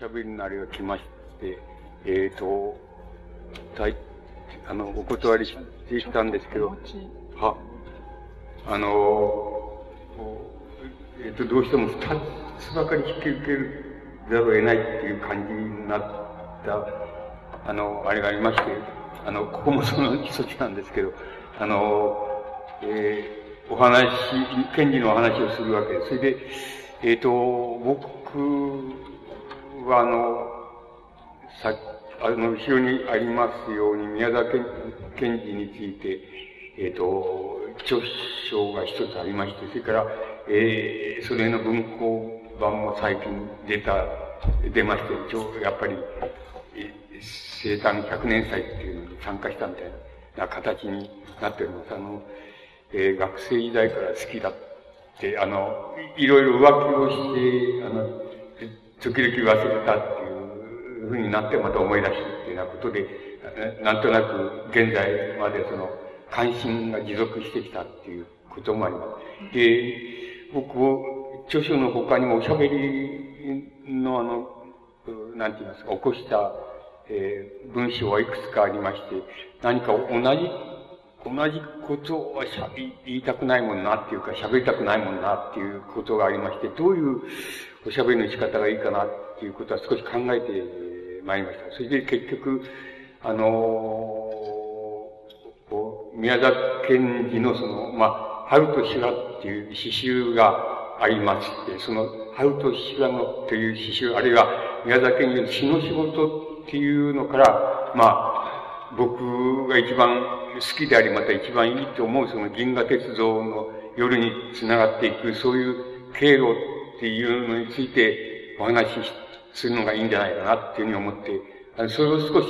しゃべりなりが来まして、えっ、ー、と、たあの、お断りしてきたんですけど、は、あの、えっ、ー、と、どうしても二つばかり引き受けるざるを得ないっていう感じになった、あの、あれがありまして、あの、ここもその一つなんですけど、あの、えー、お話、検事のお話をするわけです。それで、えっ、ー、と、僕は、あの、さあの、後ろにありますように、宮沢検事について、えっ、ー、と、著書が一つありまして、それから、えー、それの文庫版も最近出た、出まして、一応、やっぱり、生誕100年祭っていうのに参加したみたいな形になっております。あの、えー、学生時代から好きだって、あの、いろいろ浮気をして、あの、時々忘れたっていうふうになってまた思い出すっていうようなことで、なんとなく現在までその関心が持続してきたっていうこともあります。で、僕を、著書の他にもおしゃべりのあの、なんて言いますか、起こした、えー、文章はいくつかありまして、何か同じ、同じことはしゃ言いたくないもんなっていうか、喋りたくないもんなっていうことがありまして、どういうおしゃべりの仕方がいいかなっていうことは少し考えてまいりました。それで結局、あのー、宮崎賢治のその、まあ、春と修羅っていう詩集がありまして、その、春と修羅のという詩集、あるいは宮崎賢治の詩の仕事っていうのから、まあ、僕が一番好きであり、また一番いいと思うその銀河鉄道の夜につながっていく、そういう経路っていうのについてお話しするのがいいんじゃないかなっていうふうに思って、あのそれを少し、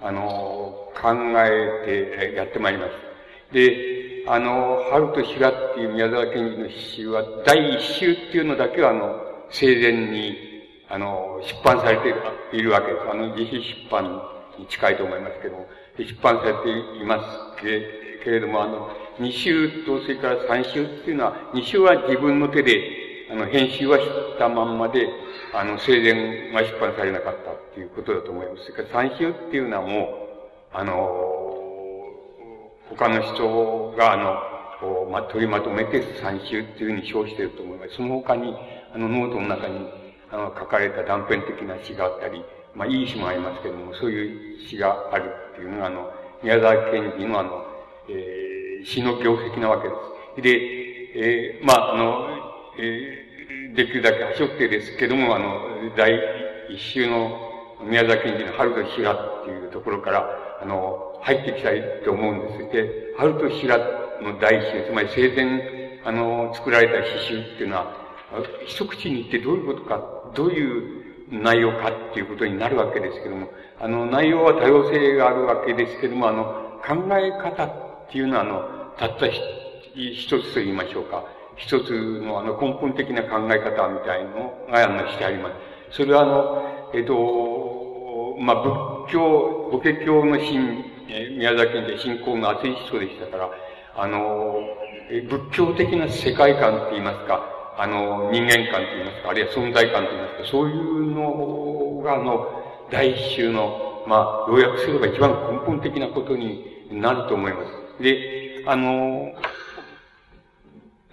あの、考えてやってまいりました。で、あの、春と日がっていう宮沢賢治の詩集は、第一集っていうのだけは、あの、生前に、あの、出版されているわけです。あの、自費出版に近いと思いますけども、出版されていますけれども、あの、二週と、それから三週っていうのは、二週は自分の手であの、編集はしたまんまで、あの、生前が出版されなかったっていうことだと思います。それから三集っていうのはもう、あの、他の人が、あの、こうま、取りまとめて三集っていうふうに称していると思います。その他に、あの、ノートの中に、あの、書かれた断片的な詩があったり、まあ、いい詩もありますけれども、そういう詩があるっていうのが、あの、宮沢賢治のあの、えー、詩の業績なわけです。で、えー、まあ、あの、えー、できるだけ端折ってですけども、あの、第一週の宮崎県人の春と日がっていうところから、あの、入ってきたいと思うんです。で、春と日がの第一週、つまり生前、あの、作られた詩集っていうのは、一口に言ってどういうことか、どういう内容かっていうことになるわけですけども、あの、内容は多様性があるわけですけども、あの、考え方っていうのは、あの、たった一つと言いましょうか。一つのあの根本的な考え方みたいのがあのしてあります。それはあの、えっと、まあ、仏教、法華経の神、宮崎県で信仰の熱い人でしたから、あの、仏教的な世界観って言いますか、あの、人間観って言いますか、あるいは存在感って言いますか、そういうのが、あの、第一週の、まあ、要約すれば一番根本的なことになると思います。で、あの、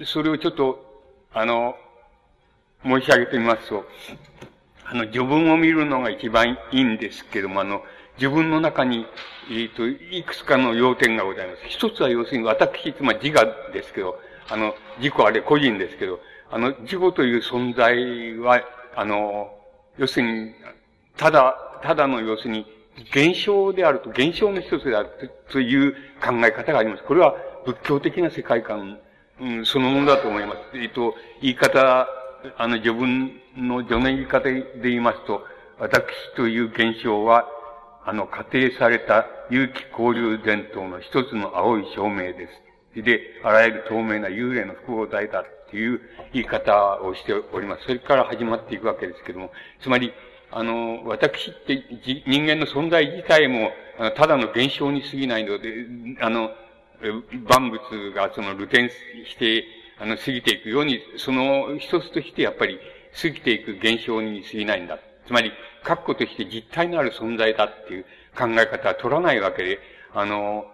それをちょっと、あの、申し上げてみますと、あの、序文を見るのが一番いいんですけども、あの、自分の中に、えっ、ー、と、いくつかの要点がございます。一つは要するに私、つまり自我ですけど、あの、自己あれ個人ですけど、あの、自己という存在は、あの、要するに、ただ、ただの要するに、現象であると、現象の一つであるという考え方があります。これは仏教的な世界観うん、そのものだと思います。えっと、言い方、あの、序文の序の言い方で言いますと、私という現象は、あの、仮定された有機交流伝統の一つの青い証明です。で、あらゆる透明な幽霊の複合体だっていう言い方をしております。それから始まっていくわけですけども、つまり、あの、私って人間の存在自体も、ただの現象に過ぎないので、あの、万物がその露天して、あの、過ぎていくように、その一つとしてやっぱり過ぎていく現象に過ぎないんだつまり、確固として実体のある存在だっていう考え方は取らないわけで、あの、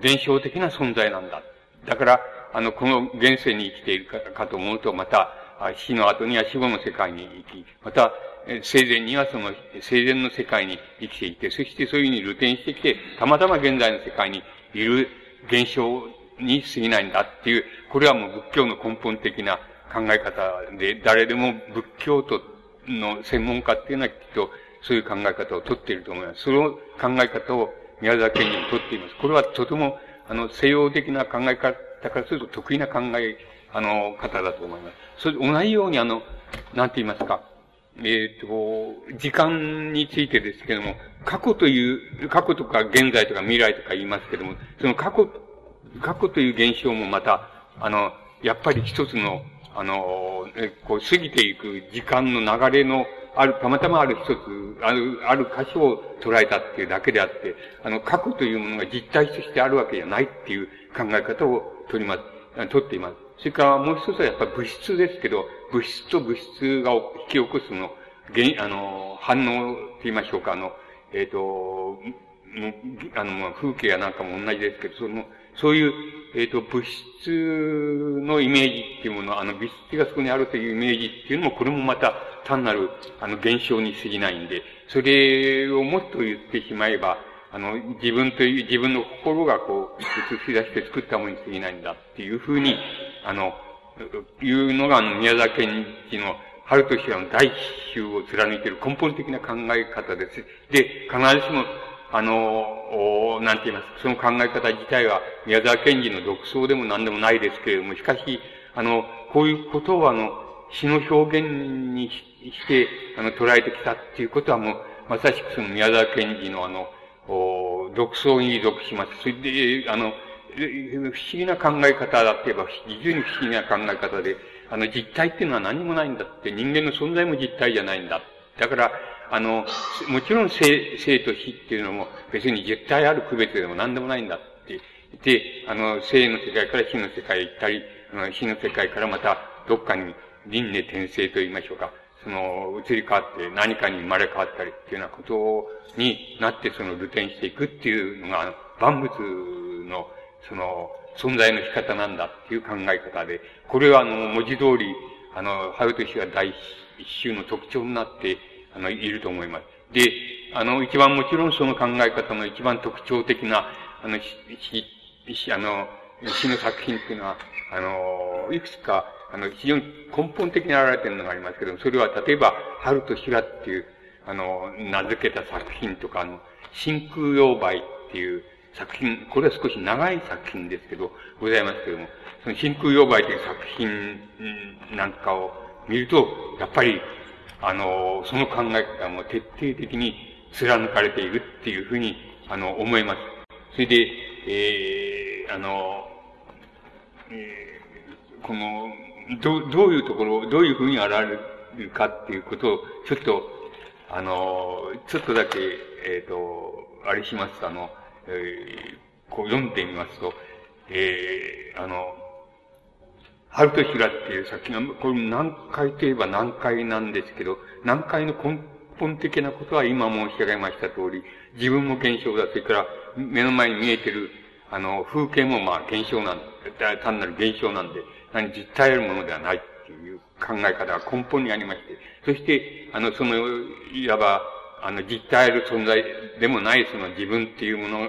現象的な存在なんだ。だから、あの、この現世に生きているかと思うと、また、死の後には死後の世界に生き、また、生前にはその、生前の世界に生きていて、そしてそういうふうに露転してきて、たまたま現在の世界にいる現象に過ぎないんだっていう、これはもう仏教の根本的な考え方で、誰でも仏教徒の専門家っていうのはきっとそういう考え方をとっていると思います。その考え方を宮沢賢治にとっています。これはとても、あの、西洋的な考え方からすると得意な考え、あの、方だと思います。それ同じようにあの、なんて言いますか、えっ、ー、と、時間についてですけども、過去という、過去とか現在とか未来とか言いますけども、その過去、過去という現象もまた、あの、やっぱり一つの、あの、こう、過ぎていく時間の流れの、ある、たまたまある一つ、ある、ある箇所を捉えたっていうだけであって、あの、過去というものが実体としてあるわけじゃないっていう考え方を取ります、取っています。それからもう一つはやっぱり物質ですけど、物質と物質が引き起こすの、原、あの、反応って言いましょうか、あの、えっ、ー、と、あの、風景やなんかも同じですけど、その、そういう、えっ、ー、と、物質のイメージっていうもの、あの、物質がそこにあるというイメージっていうのも、これもまた単なる、あの、現象に過ぎないんで、それをもっと言ってしまえば、あの、自分という、自分の心がこう、映し出して作ったものに過ぎないんだっていうふうに、あの、いうのが、あの、宮沢賢治の、春としての第一集を貫いている根本的な考え方です。で、必ずしも、あの、なんて言いますか、その考え方自体は宮沢賢治の独創でも何でもないですけれども、しかし、あの、こういうことをあの、詩の表現にして、あの、捉えてきたっていうことはもう、まさしくその宮沢賢治のあの、独創に属します。それで、あの、不思議な考え方だって言えば、非常に不思議な考え方で、あの、実体っていうのは何もないんだって、人間の存在も実体じゃないんだ。だから、あの、もちろん生、生と死っていうのも別に実体ある区別でも何でもないんだって言って、あの、生の世界から死の世界へ行ったり、あの死の世界からまたどっかに輪廻転生と言いましょうか。その、移り変わって何かに生まれ変わったりっていうようなことになって、その、流転していくっていうのが、万物の、その、存在の仕方なんだっていう考え方で、これはあの、文字通り、あの、春としては第一週の特徴になって、あの、いると思います。で、あの、一番もちろんその考え方の一番特徴的な、あの、し、し、あの、詩の作品っていうのは、あの、いくつか、あの、非常に根本的に現れているのがありますけども、それは例えば、春と修羅っていう、あの、名付けた作品とか、あの、真空妖梅っていう作品、これは少し長い作品ですけど、ございますけども、その真空妖梅という作品なんかを見ると、やっぱり、あの、その考え方も徹底的に貫かれているっていうふうに、あの、思います。それで、えー、あの、えー、この、ど、どういうところ、どういうふうに現れるかっていうことを、ちょっと、あの、ちょっとだけ、えっ、ー、と、あれします、あの、えー、こう読んでみますと、えー、あの、春とひらっていう作品は、これ難解といえば難解なんですけど、難解の根本的なことは今申し上げました通り、自分も現象だ、それから目の前に見えてる、あの、風景もまあ現象なんだ、単なる現象なんで、何実体あるものではないっていう考え方が根本にありまして、そして、あの、その、いわば、あの、実体ある存在でもないその自分っていうものの、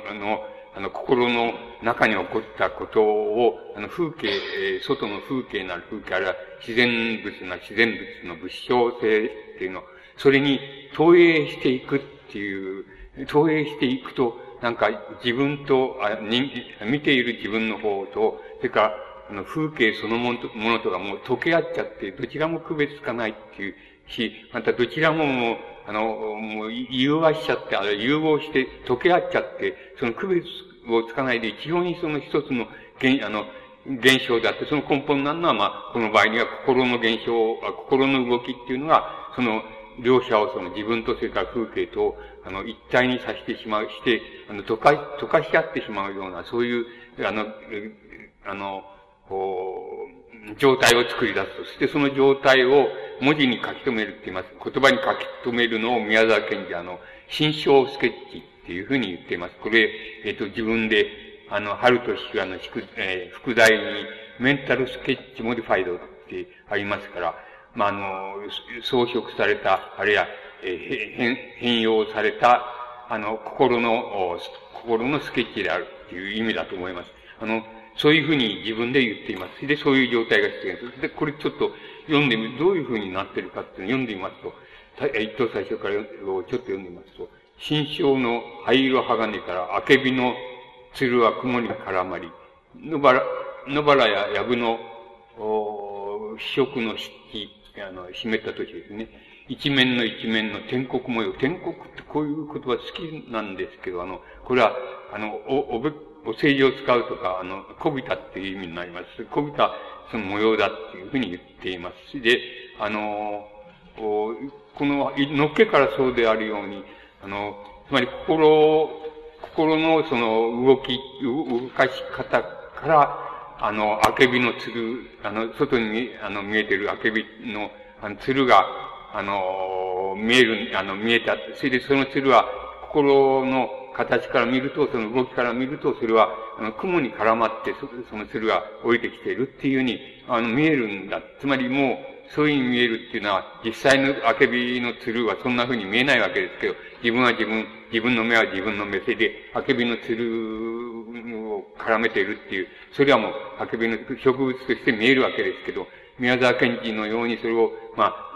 あの、心の中に起こったことを、あの、風景、え、外の風景なる風景、あるいは自然物な自然物の物証性っていうの、それに投影していくっていう、投影していくと、なんか自分と、あに見ている自分の方と、それから、あの、風景そのものとものとがもう溶け合っちゃって、どちらも区別つかないっていうし、またどちらもも、あの、もう融和しちゃって、あれ融合して溶け合っちゃって、その区別をつかないで一様にその一つの現、あの、現象であって、その根本なるのは、まあ、この場合には心の現象、心の動きっていうのが、その、両者をその自分とそれから風景と、あの、一体にさせてしまう、して、あの、溶か、溶かし合ってしまうような、そういう、あの、あの、こう、状態を作り出す。そしてその状態を、文字に書き留めるって言います。言葉に書き留めるのを宮沢賢治、あの、新章スケッチっていうふうに言っています。これ、えっ、と、自分で、あの、春としがの、えー、副題に、メンタルスケッチモディファイドってありますから、まあ、あの、装飾された、あるいは、えー、変、変容された、あの、心の、心のスケッチであるっていう意味だと思います。あの、そういうふうに自分で言っています。で、そういう状態が出現する。で、これちょっと読んでみ、どういうふうになってるかっていうのを読んでみますと、一等最初からちょっと読んでみますと、新章の灰色鋼から、あけびの鶴は雲に絡まり、野原、野原や藪の、お非色の湿気、あの、湿った土地ですね。一面の一面の天国模様。天国ってこういう言葉好きなんですけど、あの、これは、あの、お、おべ、お世辞を使うとか、あの、こびたっていう意味になります。こびた、その模様だっていうふうに言っています。で、あの、この、のっけからそうであるように、あの、つまり心、心のその動き、動かし方から、あの、あけびのつる、あの、外にあの見えてるあけびの、あの、つるが、あの、見える、あの、見えた。それでそのつるは、心の形から見ると、その動きから見ると、それは、あの、雲に絡まって、そその鶴が降りてきているっていうふうに、あの、見えるんだ。つまりもう、そういうふうに見えるっていうのは、実際のあけびの鶴はそんなふうに見えないわけですけど、自分は自分、自分の目は自分の目線で、あけびの鶴を絡めているっていう、それはもう、あけびの植物として見えるわけですけど、宮沢賢治のようにそれを、まあ、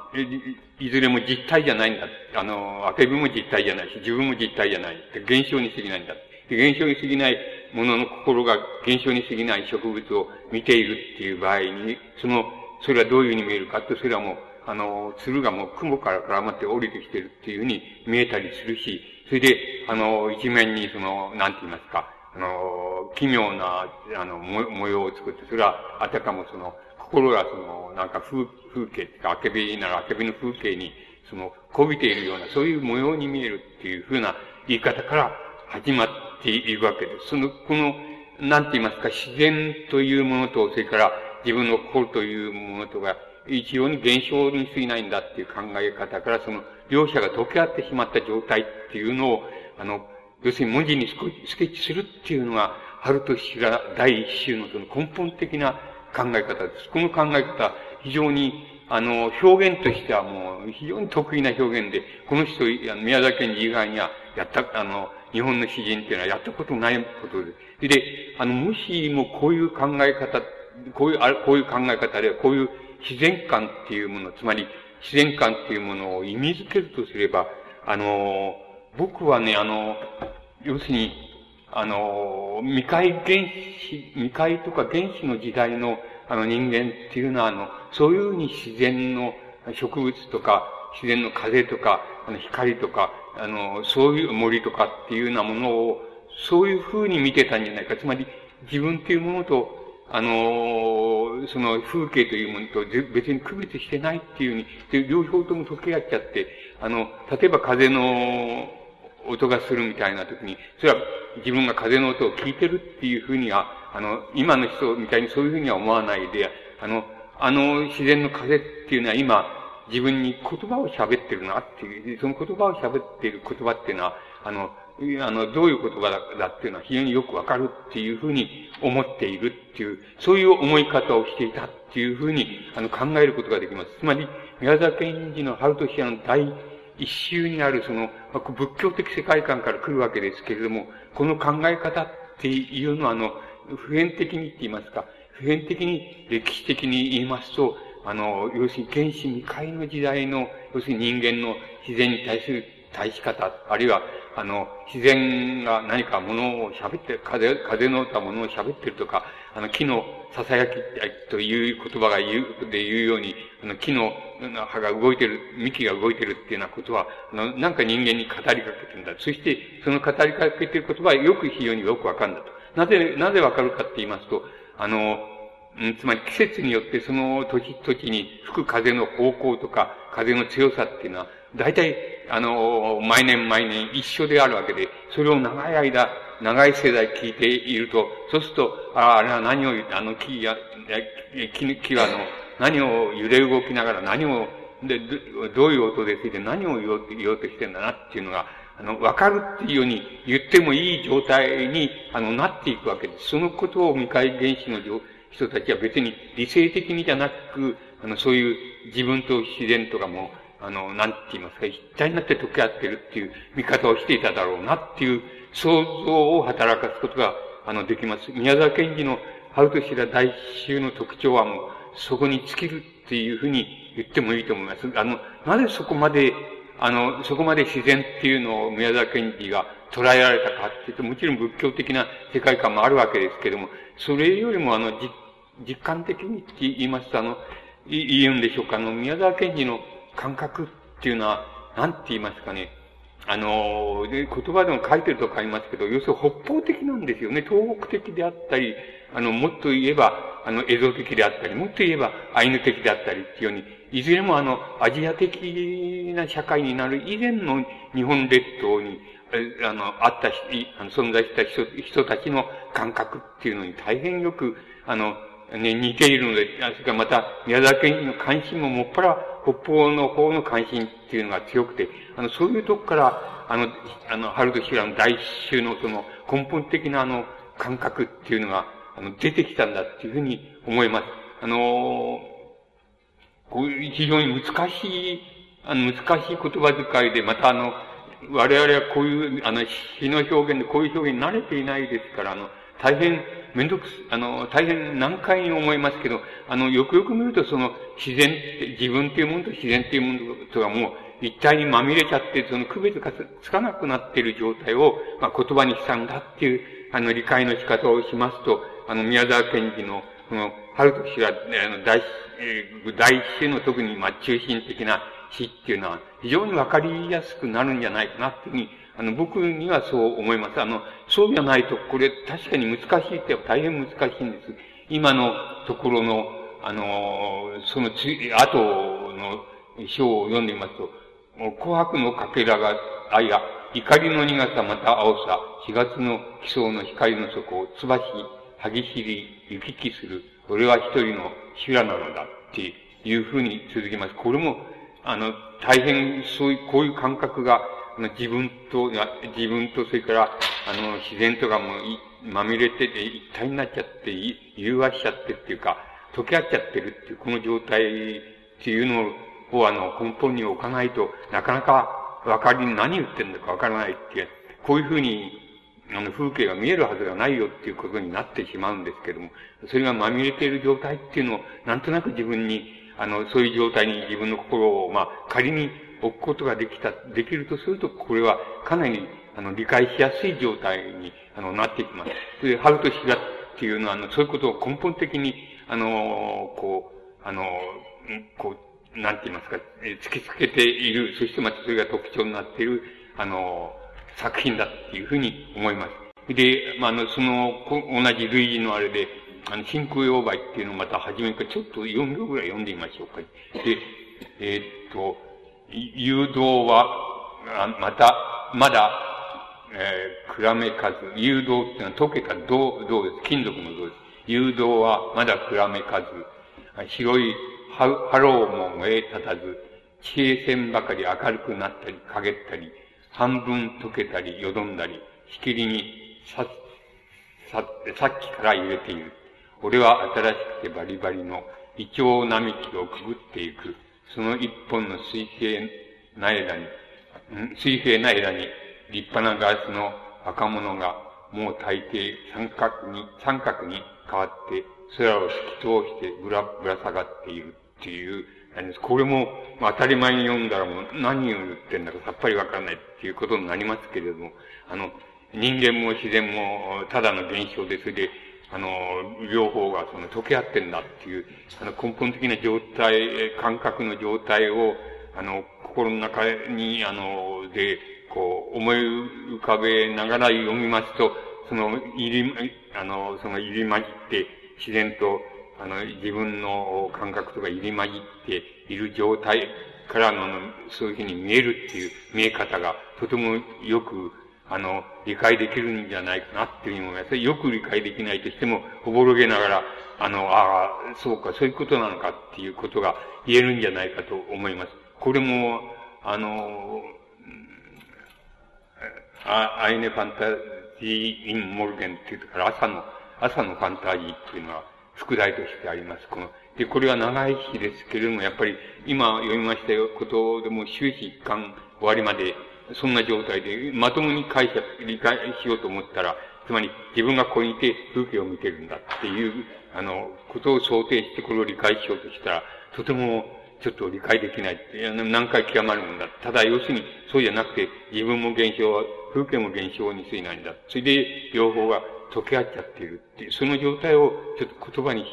いずれも実体じゃないんだ。あの、あけびも実体じゃないし、自分も実体じゃない。現象に過ぎないんだ。現象に過ぎないものの心が現象に過ぎない植物を見ているっていう場合に、その、それはどういうふうに見えるかって、それはもう、あの、鶴がもう雲から絡まって降りてきてるっていうふうに見えたりするし、それで、あの、一面にその、なんて言いますか、あの、奇妙な、あの、模様を作って、それは、あたかもその、心がその、なんか風、風景ってか、あけびならあけびの風景に、その、こびているような、そういう模様に見えるっていうふうな言い方から始まっているわけです。その、この、なんて言いますか、自然というものと、それから自分の心というものとが、一様に現象に過ぎないんだっていう考え方から、その、両者が溶け合ってしまった状態っていうのを、あの、要するに文字にスケッチするっていうのが、春と氏が第一週のその根本的な考え方です。この考え方、非常に、あの、表現としてはもう、非常に得意な表現で、この人、宮崎県以外には、やった、あの、日本の詩人っていうのはやったことないことです。で、あの、もしもこういう考え方、こういう、あこういう考え方で、こういう自然観っていうもの、つまり、自然観っていうものを意味づけるとすれば、あの、僕はね、あの、要するに、あの、未開原子、未開とか原子の時代のあの人間っていうのは、あの、そういうふうに自然の植物とか、自然の風とか、あの光とか、あの、そういう森とかっていうようなものを、そういうふうに見てたんじゃないか。つまり、自分っていうものと、あの、その風景というものと別に区別してないっていうふうに、両方とも溶け合っちゃって、あの、例えば風の音がするみたいな時に、それは自分が風の音を聞いてるっていうふうには、あの、今の人みたいにそういうふうには思わないで、あの、あの自然の風っていうのは今、自分に言葉を喋ってるなっていう、その言葉を喋っている言葉っていうのは、あの、あの、どういう言葉だっていうのは非常によくわかるっていうふうに思っているっていう、そういう思い方をしていたっていうふうに、あの、考えることができます。つまり、宮沢賢治の春とシアの大一周にあるその、仏教的世界観から来るわけですけれども、この考え方っていうのは、あの、普遍的にって言いますか、普遍的に歴史的に言いますと、あの、要するに原始未開の時代の、要するに人間の自然に対する対し方、あるいは、あの、自然が何かものを喋って風、風の歌ものを喋ってるとか、あの、木の囁きという言葉が言う、で言うように、あの、木の葉が動いてる、幹が動いてるっていうようなことは、あの、なんか人間に語りかけてるんだ。そして、その語りかけてる言葉はよく非常によくわかるんだと。なぜ、なぜわかるかって言いますと、あの、うん、つまり季節によってその土地土地に吹く風の方向とか、風の強さっていうのは、大体、あの、毎年毎年一緒であるわけで、それを長い間、長い世代聞いていると、そうすると、あああれは何を、あの木や、木木はあの、何を揺れ動きながら何をで、どういう音でついて何を言おう言おうとしてんだなっていうのが、あの、わかるっていうように言ってもいい状態に、あの、なっていくわけです。そのことを未開原子の人たちは別に理性的にじゃなく、あの、そういう自分と自然とかも、あの、なんて言いますか、一体になって溶け合ってるっていう見方をしていただろうなっていう想像を働かすことが、あの、できます。宮沢賢治の春と白大衆の特徴はもう、そこに尽きるっていうふうに言ってもいいと思います。あの、なぜそこまで、あの、そこまで自然っていうのを宮沢賢治が捉えられたかっていうと、もちろん仏教的な世界観もあるわけですけれども、それよりもあの、実感的にって言いますと、あの、言うんでしょうか、あの、宮沢賢治の感覚っていうのは、なんて言いますかね、あの、で、言葉でも書いてると書いますけど、要するに北方的なんですよね。東北的であったり、あの、もっと言えば、あの、映像的であったり、もっと言えば、アイヌ的であったりっていうように、いずれもあの、アジア的な社会になる以前の日本列島に、あの、あったあの存在した人人たちの感覚っていうのに大変よく、あの、ね、似ているので、それからまた、宮沢賢治の関心ももっぱら北方の方の関心っていうのが強くて、あの、そういうとこから、あの、あの、春と修羅の大衆のその根本的なあの、感覚っていうのが、あの、出てきたんだっていうふうに思います。あの、こういう非常に難しい、あの、難しい言葉遣いで、またあの、我々はこういう、あの、詩の表現でこういう表現に慣れていないですから、あの、大変めんどくすあの、大変難解に思いますけど、あの、よくよく見るとその自然って、自分っていうものと自然っていうものとがもう一体にまみれちゃって、その区別がつかなくなっている状態を、まあ、言葉にしたんだっていう、あの、理解の仕方をしますと、あの、宮沢賢治の、この、春と詩が、あの、大、えー、大詩の特に、まあ、中心的な詩っていうのは、非常にわかりやすくなるんじゃないかなっていうふうにあの、僕にはそう思います。あの、そうじゃないと、これ確かに難しいって大変難しいんです。今のところの、あの、そのつ、後の章を読んでみますと、紅白のかけらが、あ、いや、怒りの苦さまた青さ、四月の奇想の光の底を、つばし、歯ぎしり、行き来する、俺は一人の修羅なのだ、っていうふうに続きます。これも、あの、大変、そういう、こういう感覚が、自分と、自分と、それから、あの、自然とかもまみれてて一体になっちゃって、融和しちゃってっていうか、溶け合っちゃってるっていう、この状態っていうのを、あの、根本に置かないとなかなかわかり、何言ってんだかわからないってい、こういうふうに、あの、風景が見えるはずがないよっていうことになってしまうんですけども、それがまみれている状態っていうのを、なんとなく自分に、あの、そういう状態に自分の心を、まあ、仮に置くことができた、できるとすると、これはかなり、あの、理解しやすい状態に、あの、なっていきます。で、春と日がっていうのは、あの、そういうことを根本的に、あの、こう、あの、こう、なんて言いますか、突きつけている、そしてまたそれが特徴になっている、あの、作品だっていうふうに思います。で、まあ、あの、その、同じ類似のあれで、あの、真空妖媒っていうのをまた初めからちょっと4秒ぐらい読んでみましょうか。で、えー、っと、溶銅は、また、まだ、えー、眩めかず、溶銅っていうのは溶けた銅、銅です？金属の銅です。溶銅はまだ眩めかず、白いハロウも燃え立たず、地平線ばかり明るくなったり、陰ったり、半分溶けたり、よどんだり、しきりにさ、さ、さっきから揺れている。俺は新しくてバリバリのイチョウ並木をくぐっていく。その一本の水平な枝に、水平な枝に立派なガラスの若者がもう大抵三角に、三角に変わって空を透き通してぶら、ぶら下がっているっていう、これも、まあ、当たり前に読んだらもう何を言ってんだかさっぱりわからないっていうことになりますけれども、あの、人間も自然もただの現象で、それであの、両方がその溶け合ってんだっていう、あの根本的な状態、感覚の状態を、あの、心の中に、あの、で、こう、思い浮かべながら読みますと、その、入り、あの、その入り混じって、自然と、あの、自分の感覚とか入り混じっている状態からの、そういうふうに見えるっていう見え方が、とてもよく、あの、理解できるんじゃないかなっていうふうに思います。よく理解できないとしても、おぼろげながら、あの、ああ、そうか、そういうことなのかっていうことが言えるんじゃないかと思います。これも、あの、あ Eine Phantasie im Morgen っていうから朝の、朝のファンタジーっていうのは副題としてあります。この、で、これは長い詩ですけれども、やっぱり今読みましたことでも終始一貫終わりまでそんな状態で、まともに解釈、理解しようと思ったら、つまり自分がここにいて風景を見てるんだっていう、あの、ことを想定してこれを理解しようとしたら、とてもちょっと理解できない、何回極まるもんだ。ただ、要するに、そうじゃなくて、自分も現象は、風景も現象に過ぎないんだ。それで、両方が溶け合っちゃっているっていう、その状態をちょっと言葉に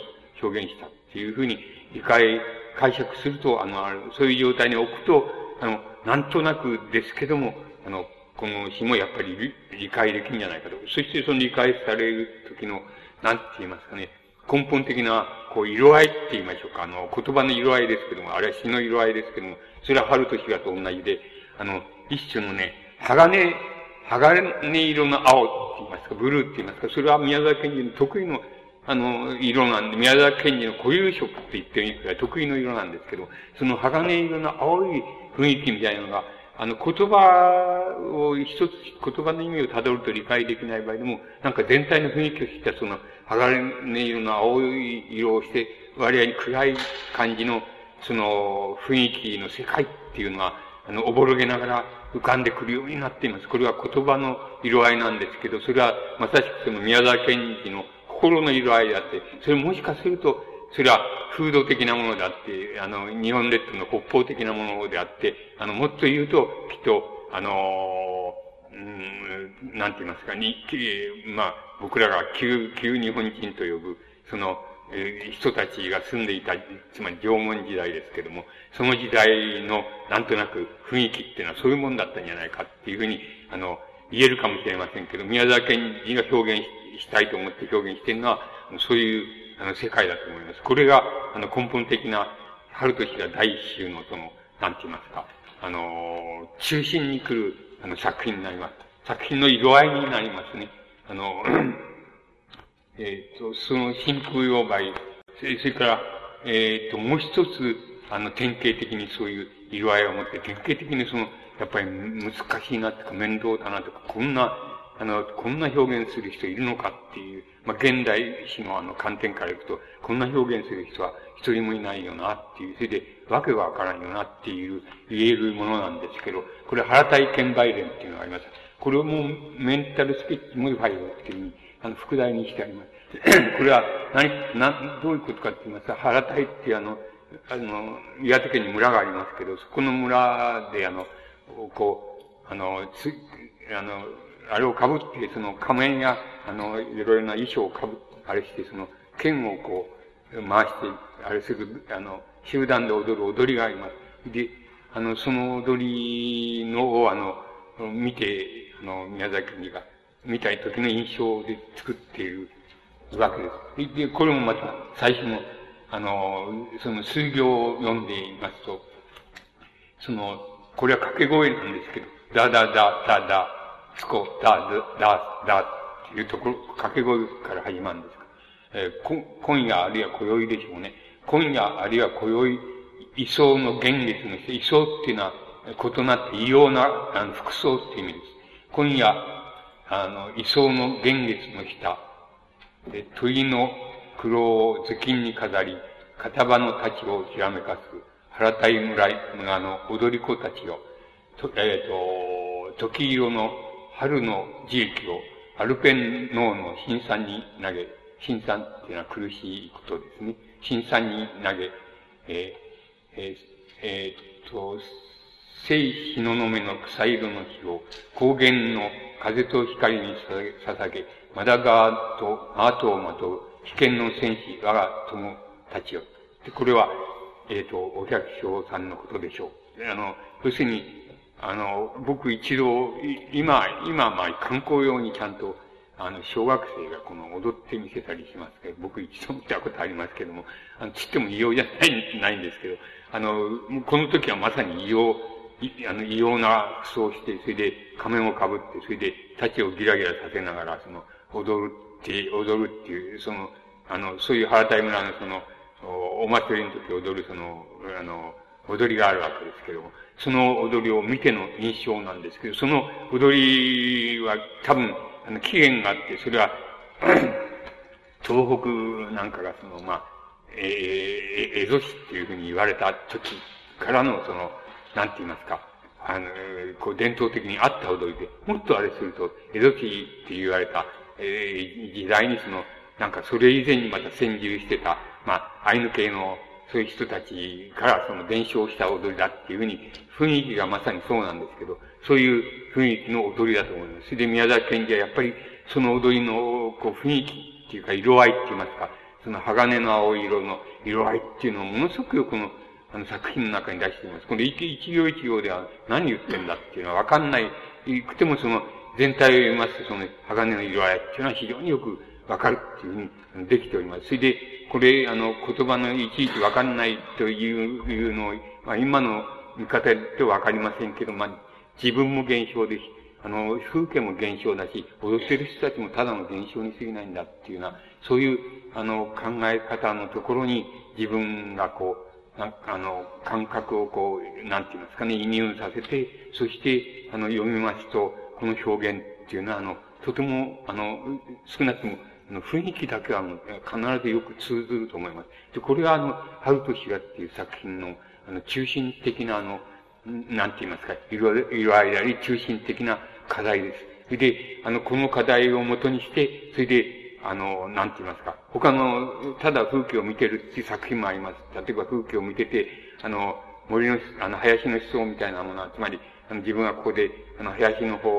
表現したっていうふうに理解、解釈すると、あの、そういう状態に置くと、あの、なんとなくですけども、あの、この詩もやっぱり理解できるんじゃないかと。そしてその理解される時の、なんて言いますかね、根本的な、こう、色合いって言いましょうか。あの、言葉の色合いですけども、あれは詩の色合いですけども、それは春と日がと同じで、あの、一種のね、鋼、鋼色の青って言いますか、ブルーって言いますか、それは宮沢賢治の得意の、あの、色なんで、宮沢賢治の固有色って言ってみるくらい得意の色なんですけど、その鋼色の青い雰囲気みたいなのが、あの、言葉を一つ、言葉の意味を辿ると理解できない場合でも、なんか全体の雰囲気を知ったその、鋼色の青い色をして、割合に暗い感じの、その、雰囲気の世界っていうのが、あの、おぼろげながら浮かんでくるようになっています。これは言葉の色合いなんですけど、それはまさしくその宮沢賢治の心の色合いであって、それもしかすると、それは風土的なものであって、あの、日本列島の北方的なものであって、あの、もっと言うと、きっと、あのうん、なんて言いますか、に、まあ、僕らが旧、旧日本人と呼ぶ、その、えー、人たちが住んでいた、つまり縄文時代ですけども、その時代の、なんとなく雰囲気っていうのはそういうもんだったんじゃないかっていうふうに、あの、言えるかもしれませんけど、宮沢賢治が表現したいと思って表現してるのは、そういうあの、世界だと思います。これが、あの、根本的な、春と日が第一週のその、なんて言いますか、あの、中心に来る、あの、作品になります。作品の色合いになりますね。あの、えっ、と、その真空用梅、それから、えっ、ー、と、もう一つ、あの、典型的にそういう色合いを持って、典型的にその、やっぱり難しいなとか面倒だなとか、こんな、あの、こんな表現する人いるのかっていう、まあ、現代史のあの観点からいくと、こんな表現する人は一人もいないよなっていう、それで、わけがわからんよなっていう、言えるものなんですけど、これ腹体験売連っていうのがあります。これもうメンタルスケッチモディファイドっていうふうに、あの、副題にしてあります。これは何、な、どういうことかって言いますと、腹体ってあの、あの、岩手県に村がありますけど、そこの村であの、こう、あの、つ、あの、あれを被って、その仮面や、あの、いろいろな衣装を被あれして、その、剣をこう、回して、あれする、あの、集団で踊る踊りがあります。で、あの、その踊りのを、あの、見て、あの、宮崎にが、見たい時の印象で作っているわけです。で、これもまた、最初の、あの、その数行を読んでいますと、その、これは掛け声なんですけど、だだだだだ、つこ、だ、だ、だ、っていうところ、掛け声から始まるんですえー、今夜あるいは今宵でしょうね。今夜あるいは今宵、異相の現月の人、異相っていうのは異なって異様なあの服装っていう意味です。今夜、あの、異相の現月の下、で、問の黒を頭巾に飾り、片場の太刀をひらめかす、原田井村村の踊り子たちを、とえっ、ー、と、時色の春の地域をアルペン脳の新酸に投げ、新酸っていうのは苦しいことですね。新酸に投げ、えー、えー、えー、と、聖日ののめの草色の日を高原の風と光に捧げ、まだ川と後をまとう危険の戦士、我が友たちよ。で、これは、えっ、ー、と、お百姓さんのことでしょう。あの、要するに、あの、僕一度、今、今、まあ、観光用にちゃんと、あの、小学生がこの踊ってみせたりしますけど、僕一度見たことありますけども、あの、つっても異様じゃない、ないんですけど、あの、この時はまさに異様、あの、異様な服装をして、それで仮面をかぶって、それで、立ちをギラギラさせながら、その、踊るって、踊るっていう、その、あの、そういう原田村のその、お祭りの時踊るその、あの、踊りがあるわけですけども、その踊りを見ての印象なんですけど、その踊りは多分、あの、起源があって、それは 東北なんかがその、まあ、えー、江戸市っていうふうに言われた時からの、その、なんて言いますか、あの、こう伝統的にあった踊りで、もっとあれすると、江戸市って言われた、えー、時代にその、なんかそれ以前にまた先住してた、まあ、アイヌ系のそういう人たちからその伝承した踊りだっていうふうに、雰囲気がまさにそうなんですけど、そういう雰囲気の踊りだと思います。それで宮崎県じゃやっぱりその踊りのこう雰囲気っていうか色合いって言いますか、その鋼の青色の色合いっていうのをものすごくこの、あの作品の中に出しています。この一行一行では何言ってんだっていうのはわかんないくてもその全体を読みますとその鋼の色合いっていうのは非常によくわかるっていうふうにできております。それで、これ、あの、言葉のいちいちわかんないといういうのを、まあ、今の見方でわかりませんけど、まあ、自分も現象です。あの、風景も現象だし、踊ってる人たちもただの現象に過ぎないんだっていうような、そういう、あの、考え方のところに自分がこう、なあの、感覚をこう、なんて言いますかね、移入させて、そして、あの、読みますと、この表現っていうのは、あの、とても、あの、少なくとも、の、雰囲気だけは必ずよく通ずると思います。で、これがあの、春と日がっていう作品の、あの、中心的なあの、なんて言いますか、色、色合いであり、中心的な課題です。それで、あの、この課題をもとにして、それで、あの、なんて言いますか、他の、ただ風景を見てるっていう作品もあります。例えば風景を見てて、あの、森の、あの、林の思想みたいなものは、つまり、あの、自分はここで、あの、林の方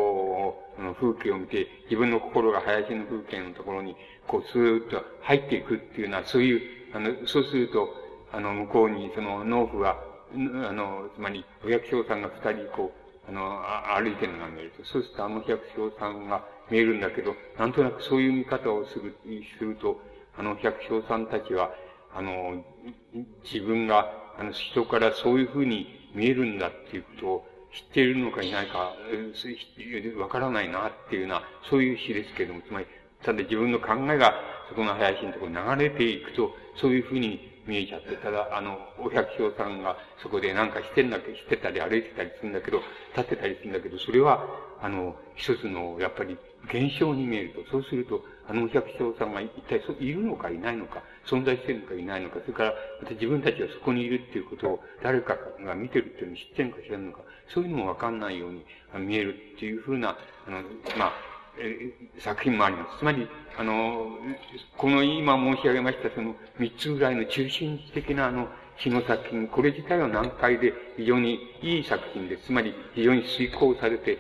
あの、風景を見て、自分の心が林の風景のところに、こう、スーッと入っていくっていうのは、そういう、あの、そうすると、あの、向こうに、その、農夫が、あの、つまり、お百姓さんが二人、こう、あのあ、歩いてるのが見えると。そうするとあの百姓さんが見えるんだけど、なんとなくそういう見方をする、すると、あの百姓さんたちは、あの、自分が、あの、人からそういうふうに見えるんだっていうことを知っているのかいないか、わからないなっていうような、そういう詩ですけれども、つまり、ただ自分の考えがそこの林のところに流れていくと、そういうふうに見えちゃって、ただ、あの、お百姓さんがそこでなんかしてんだけ、してたり歩いてたりするんだけど、立ってたりするんだけど、それは、あの、一つの、やっぱり、現象に見えると。そうすると、あのお百姓さんが一体いるのかいないのか、存在してるのかいないのか、それから、また自分たちはそこにいるっていうことを誰かが見てるっていうのを知ってるのか知らんのか、そういうのもわかんないように見えるっていうふうな、あの、まあ、え作品もあります。つまり、あの、この今申し上げましたその三つぐらいの中心的なあの詩の作品、これ自体は難解で非常にいい作品です。つまり非常に遂行されて、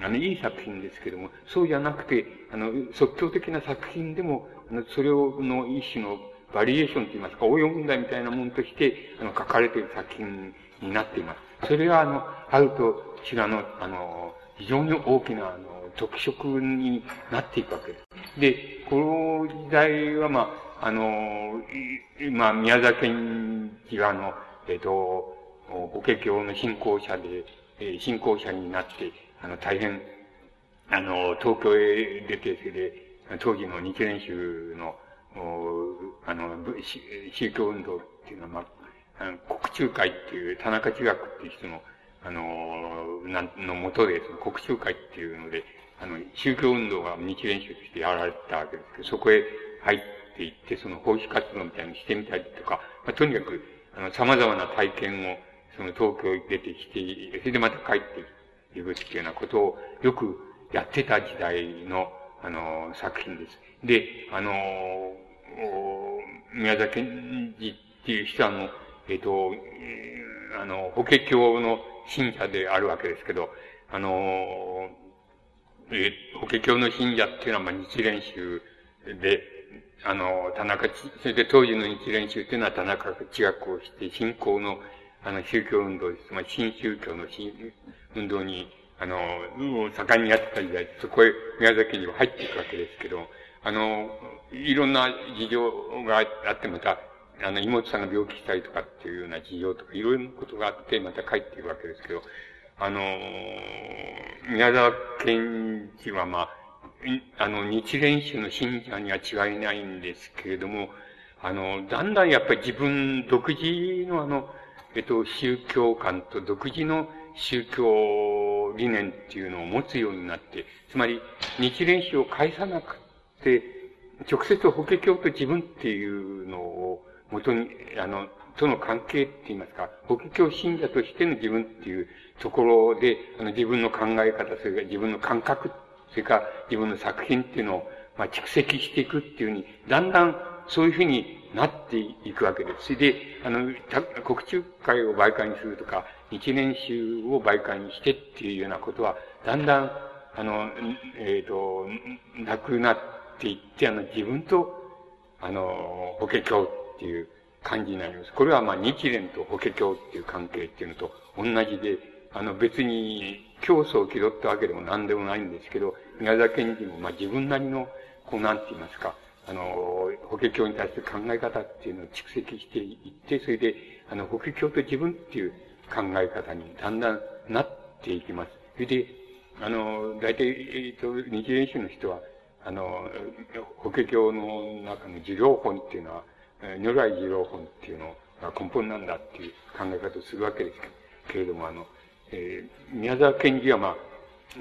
あの、いい作品ですけども、そうじゃなくて、あの、即興的な作品でも、あの、それをの一種のバリエーションといいますか、応用問題みたいなものとして、あの、書かれている作品になっています。それは、あの、春と白の、あの、非常に大きな、あの、特色になっていくわけです。で、この時代は、まあ、あの、まあ、宮崎県が、あの、えっ、ー、と、法華経の信仰者で、え、信仰者になって、あの、大変、あの、東京へ出て、それで、当時の日蓮宗の、あの、宗教運動っていうのは、まあ、国中会っていう、田中中学っていう人の、あの、なん、のもとで、その国中会っていうので、あの、宗教運動が日蓮宗としてやられたわけですけど、そこへ入っていって、その奉仕活動みたいにしてみたりとか、まあ、とにかく、あの、様々な体験を、その東京に出てきて、それでまた帰っていくっていうようなことをよくやってた時代の、あの、作品です。で、あの、宮崎寺っていう人は、あの、えっ、ー、と、あの、法華経の信者であるわけですけど、あの、えー、法華経の信者っていうのは、まあ、日蓮宗で、あの、田中、それで当時の日蓮宗っていうのは田中地学をして、信仰の、あの、宗教運動です。まあ、新宗教の新運動に、あの、盛んにやってた時代、そこへ宮崎には入っていくわけですけど、あの、いろんな事情があって、また、あの、妹さんが病気したりとかっていうような事情とか、いろいろなことがあって、また帰っていくわけですけど、あの、宮沢賢治はまあ、あの、日蓮宗の信者には違いないんですけれども、あの、だんだんやっぱり自分独自のあの、えっと、宗教観と独自の宗教理念っていうのを持つようになって、つまり日蓮宗を返さなくて、直接法華経と自分っていうのを元に、あの、との関係って言いますか、法華経信者としての自分っていうところで、あの、自分の考え方、それから自分の感覚、それから自分の作品っていうのを、まあ、蓄積していくっていうふうに、だんだんそういうふうになっていくわけです。それで、あの、国中会を媒介にするとか、日蓮宗を媒介にしてっていうようなことは、だんだん、あの、えっ、ー、と、なくなっていって、あの、自分と、あの、法華経っていう感じになります。これはまあ日蓮と法華経っていう関係っていうのと同じで、あの別に競争を気取ったわけでも何でもないんですけど、宮沢賢治もまあ自分なりの、こうなんて言いますか、あの、法華経に対する考え方っていうのを蓄積していって、それで、あの、法華経と自分っていう考え方にだんだんなっていきます。それで、あの、大体、えっと、日蓮宗の人は、あの、法華経の中の授業本っていうのは、如来二郎本っていうのが根本なんだっていう考え方をするわけですけれども、あの、えー、宮沢賢治はまあ、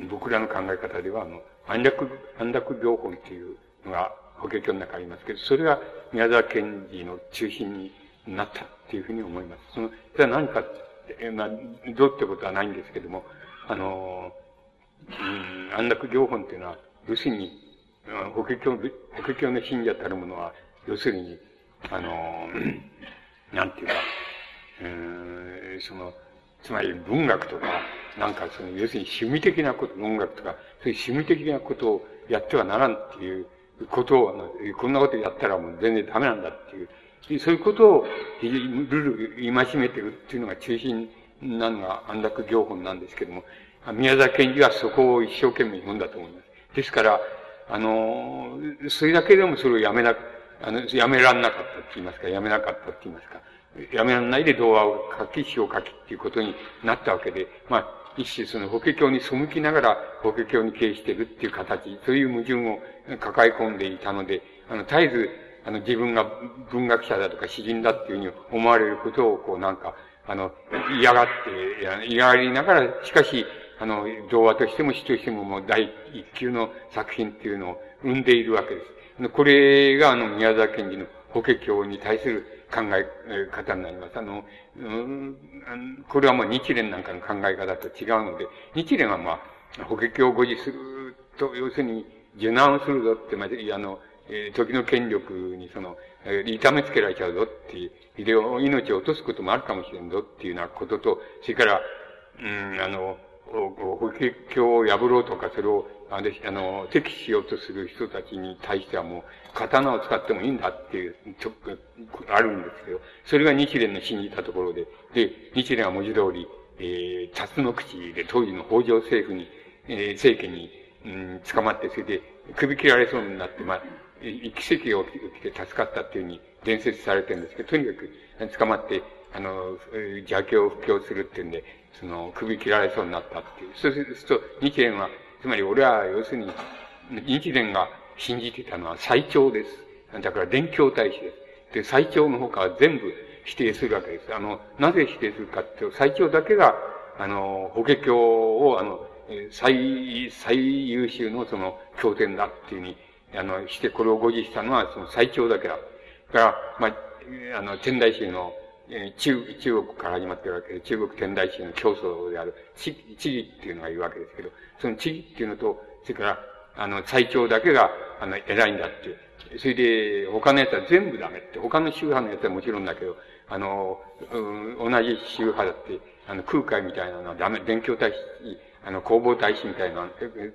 僕らの考え方では、あの、安楽、安楽行本っていうのが法華経の中ありますけど、それが宮沢賢治の中心になったっていうふうに思います。その、それは何かって、まあ、どうってことはないんですけども、あの、うん、安楽行本っていうのは、要するに、法華経、法華経の信者たるものは、要するに、あの、なんていうか、うん、その、つまり文学とか、なんかその、要するに趣味的なこと、文学とか、そういう趣味的なことをやってはならんっていうことを、あの、こんなことやったらもう全然ダメなんだっていう、そういうことを、ルール、戒めてるっていうのが中心なのが安楽行本なんですけども、宮沢賢治はそこを一生懸命読んだと思います。ですから、あの、それだけでもそれをやめなあの、やめらんなかったって言いますか、やめなかったって言いますか、やめらんないで童話を書き、詩を書きっていうことになったわけで、まあ、一種その法華経に背きながら法華経に経してるっていう形、そういう矛盾を抱え込んでいたので、あの、絶えず、あの、自分が文学者だとか詩人だっていうふうに思われることを、こうなんか、あの、嫌がって、嫌がりながら、しかし、あの、童話としても詩としてももう第一級の作品っていうのを生んでいるわけです。これが、あの、宮沢賢治の法華経に対する考え方になります。あの、うん、これはもう日蓮なんかの考え方と違うので、日蓮はまあ、法華経を誤示すると、要するに、受難するぞって、まあ、あの、え、時の権力にその、痛めつけられちゃうぞっていう、命を落とすこともあるかもしれんぞっていうようなことと、それから、うん、あの、法華経を破ろうとか、それをあれ、あの、敵視しようとする人たちに対してはもう、刀を使ってもいいんだっていう、ちょあるんですけど、それが日蓮の信じたところで、で、日蓮は文字通り、えー、辰の口で当時の北条政府に、えー、政権に、うん、捕まって、それで首切られそうになって、まあ、奇跡が起きて助かったっていうふうに伝説されてるんですけど、とにかく捕まって、あの、邪教を布教するっていうんで、その、首切られそうになったっていう。そうすると、日蓮は、つまり俺は要するに、日蓮が信じてたのは最長です。だから伝教大使です。で、最長の他は全部否定するわけです。あの、なぜ否定するかっていうと、最長だけが、あの、法華経を、あの、最、最優秀のその経典だっていうふうに、あの、してこれを誤示したのはその最長だけだ。だから、まあ、あの、天台宗のえ中、中国から始まってるわけで、中国天台宗の教祖である、地、地義っていうのがいるわけですけど、その地義っていうのと、それから、あの、最長だけが、あの、偉いんだって。それで、他のやつは全部ダメって。他の宗派のやつはもちろんだけど、あの、うん、同じ宗派だって、あの、空海みたいなのはダメ、勉強大使、あの、工房大使みたいな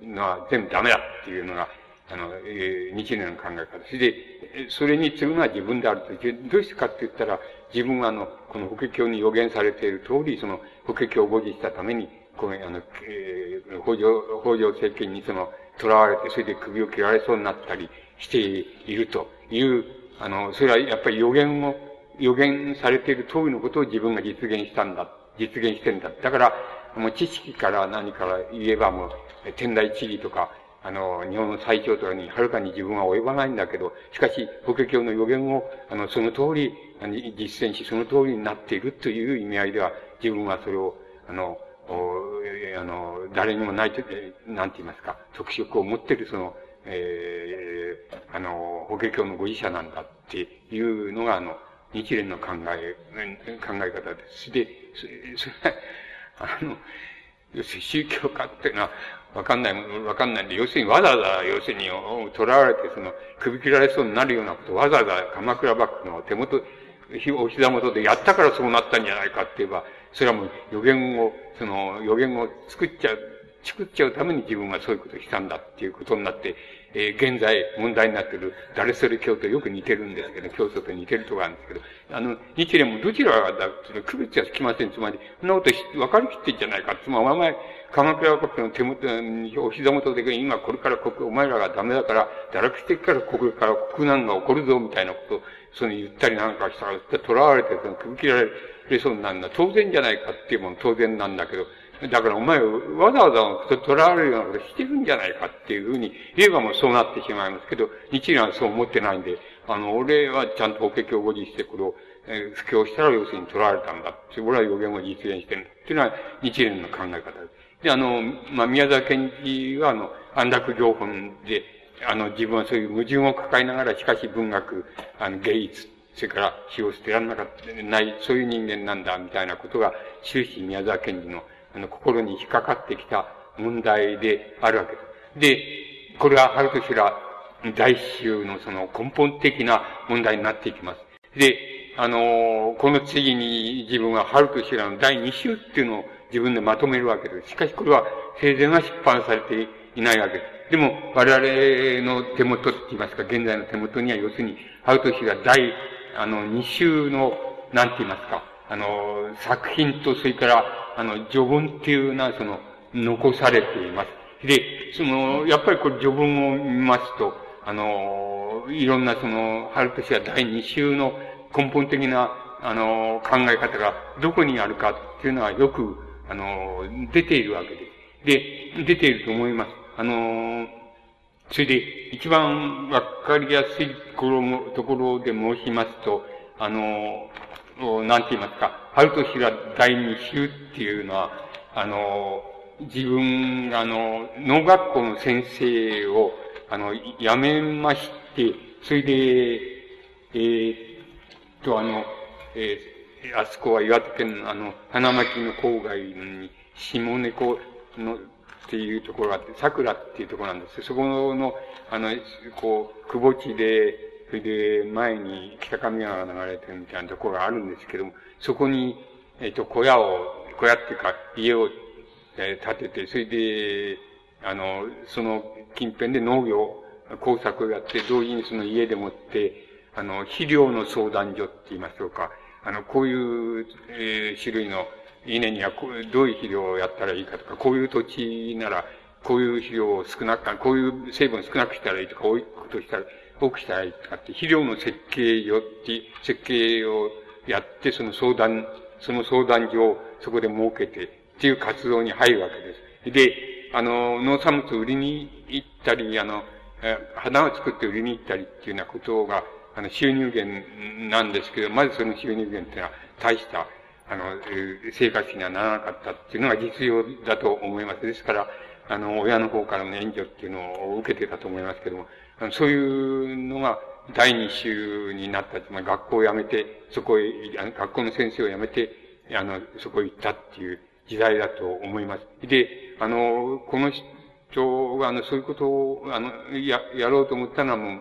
のは全部ダメだっていうのが、あの、えー、日蓮の考え方。それで、それに次ぐのは自分であると。どうしてかって言ったら、自分はあの、この法華経に予言されている通り、その、法華経を誤示したために、この、あの、えー、北条、北条政権にその、囚われて、それで首を切られそうになったりしているという、あの、それはやっぱり予言を、予言されている通りのことを自分が実現したんだ。実現してんだ。だから、もう知識から何から言えばもう、天台地理とか、あの、日本の最長とかにはるかに自分は及ばないんだけど、しかし、法華経の予言を、あの、その通り、実践し、その通りになっているという意味合いでは、自分はそれを、あの、あの、誰にもないと、なんて言いますか、特色を持っているその、えー、あの、法華経のご自社なんだっていうのが、あの、日蓮の考え、考え方です。で、それは、あの、要するに宗教家っていうのは、わかんない、わかんないんで、要するにわざわざ、要するに、囚われて、その、首切られそうになるようなことをわざわざ鎌倉幕府の手元、お膝元でやったからそうなったんじゃないかって言えば、それはもう予言を、その予言を作っちゃう、作っちゃうために自分はそういうことをしたんだっていうことになって、えー、現在問題になっている誰それ教とよく似てるんですけど、教祖と似てるとこあるんですけど、あの、日蓮もどちらがだっていう区別はつきません。つまり、そんなこと分かりきってんじゃないか。つまり、お前、鎌倉国の手元に、お膝元で、今これから国、お前らがダメだから、堕落してから国から国難が起こるぞ、みたいなことを、その言ったりなんかしたら、囚われて、その首切られそうになるのは当然じゃないかっていうもの当然なんだけど、だからお前わざわざ囚われるようなことしてるんじゃないかっていうふうに言えばもうそうなってしまいますけど、日蓮はそう思ってないんで、あの、俺はちゃんと法華経を護持してこれを、えー、布教したら要するに囚われたんだ。俺は予言を実現してるんだ。っていうのは日蓮の考え方です。で、あの、まあ、宮沢賢治はあの、安楽行本で、あの、自分はそういう矛盾を抱えながら、しかし文学、あの、芸術、それから死を捨てられなかった、ない、そういう人間なんだ、みたいなことが、終始宮沢賢治のあの、心に引っかかってきた問題であるわけです。で、これは、春と修羅大衆のその根本的な問題になっていきます。で、あの、この次に自分は春と修羅の第2週っていうのを自分でまとめるわけです。しかしこれは生前は出版されていないわけです。でも、我々の手元って言いますか、現在の手元には要するに、春と修羅第、あの、2週の、なんて言いますか、あの、作品と、それから、あの、序文っていうのは、その、残されています。で、その、やっぱりこれ序文を見ますと、あの、いろんなその、春としては第二週の根本的な、あの、考え方がどこにあるかっていうのはよく、あの、出ているわけです。で、出ていると思います。あの、それで、一番わかりやすいところで申しますと、あの、なんて言いますか、春と修羅第二週っていうのは、あの、自分、あの、農学校の先生を、あの、辞めまして、それで、えー、っと、あの、え、あそこは岩手県の、あの、花巻の郊外に、下猫の、っていうところがあって、桜っていうところなんです。そこの、あの、こう、くぼ地で、それで、前に北上川が流れてるみたいなところがあるんですけども、そこに、えっ、ー、と、小屋を、小屋っていうか、家を、えー、建てて、それで、あの、その近辺で農業、工作をやって、同時にその家でもって、あの、肥料の相談所って言いましょうか。あの、こういう、えー、種類の稲にはこう、どういう肥料をやったらいいかとか、こういう土地なら、こういう肥料を少なく、こういう成分を少なくしたらいいとか、多いことしたら、多くしたらいいとかって、肥料の設計よって、設計をやって、その相談、その相談所をそこで設けて、っていう活動に入るわけです。で、あの、農産物を売りに行ったり、あの、花を作って売りに行ったりっていうようなことが、あの、収入源なんですけど、まずその収入源っていうのは、大した、あの、生活費にはならなかったっていうのが実用だと思います。ですから、あの、親の方からの援助っていうのを受けてたと思いますけども、あのそういうのが第二週になった。つまり学校を辞めて、そこへ、あの学校の先生を辞めて、あの、そこへ行ったっていう時代だと思います。で、あの、この人が、あの、そういうことを、あの、や、やろうと思ったのはもう、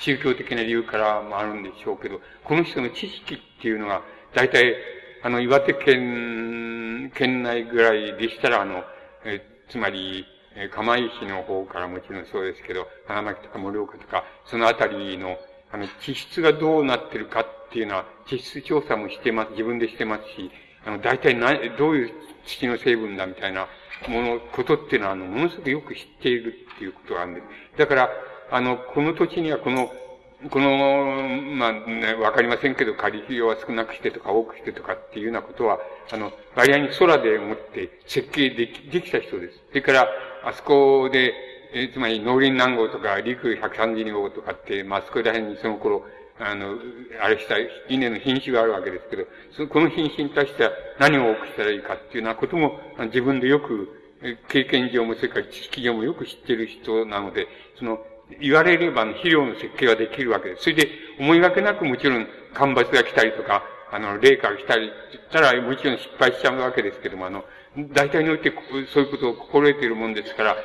宗教的な理由からもあるんでしょうけど、この人の知識っていうのが、大体、あの、岩手県、県内ぐらいでしたら、あの、えつまり、え釜石の方からもちろんそうですけど、花巻とか盛岡とか、そのあたりの、あの、地質がどうなってるかっていうのは、地質調査もしてます、自分でしてますし、あの、大体な、どういう土の成分だみたいなもの、ことっていうのは、あの、ものすごくよく知っているっていうことがあるんです。だから、あの、この土地にはこの、この、まあ、ね、わかりませんけど、仮費用は少なくしてとか多くしてとかっていうようなことは、あの、割合に空でもって設計でき、できた人です。それから、あそこで、えつまり農林南号とか陸132号とかって、まあ、そこら辺にその頃、あの、あれした稲の品種があるわけですけど、そのこの品種に対しては何を多くしたらいいかっていうようなことも、自分でよく、経験上も、それから知識上もよく知ってる人なので、その、言われれば肥料の設計はできるわけです。それで、思いがけなくもちろん、干ばつが来たりとか、あの、霊が来たり、したら、もちろん失敗しちゃうわけですけども、あの、大体において、そういうことを心得ているもんですから、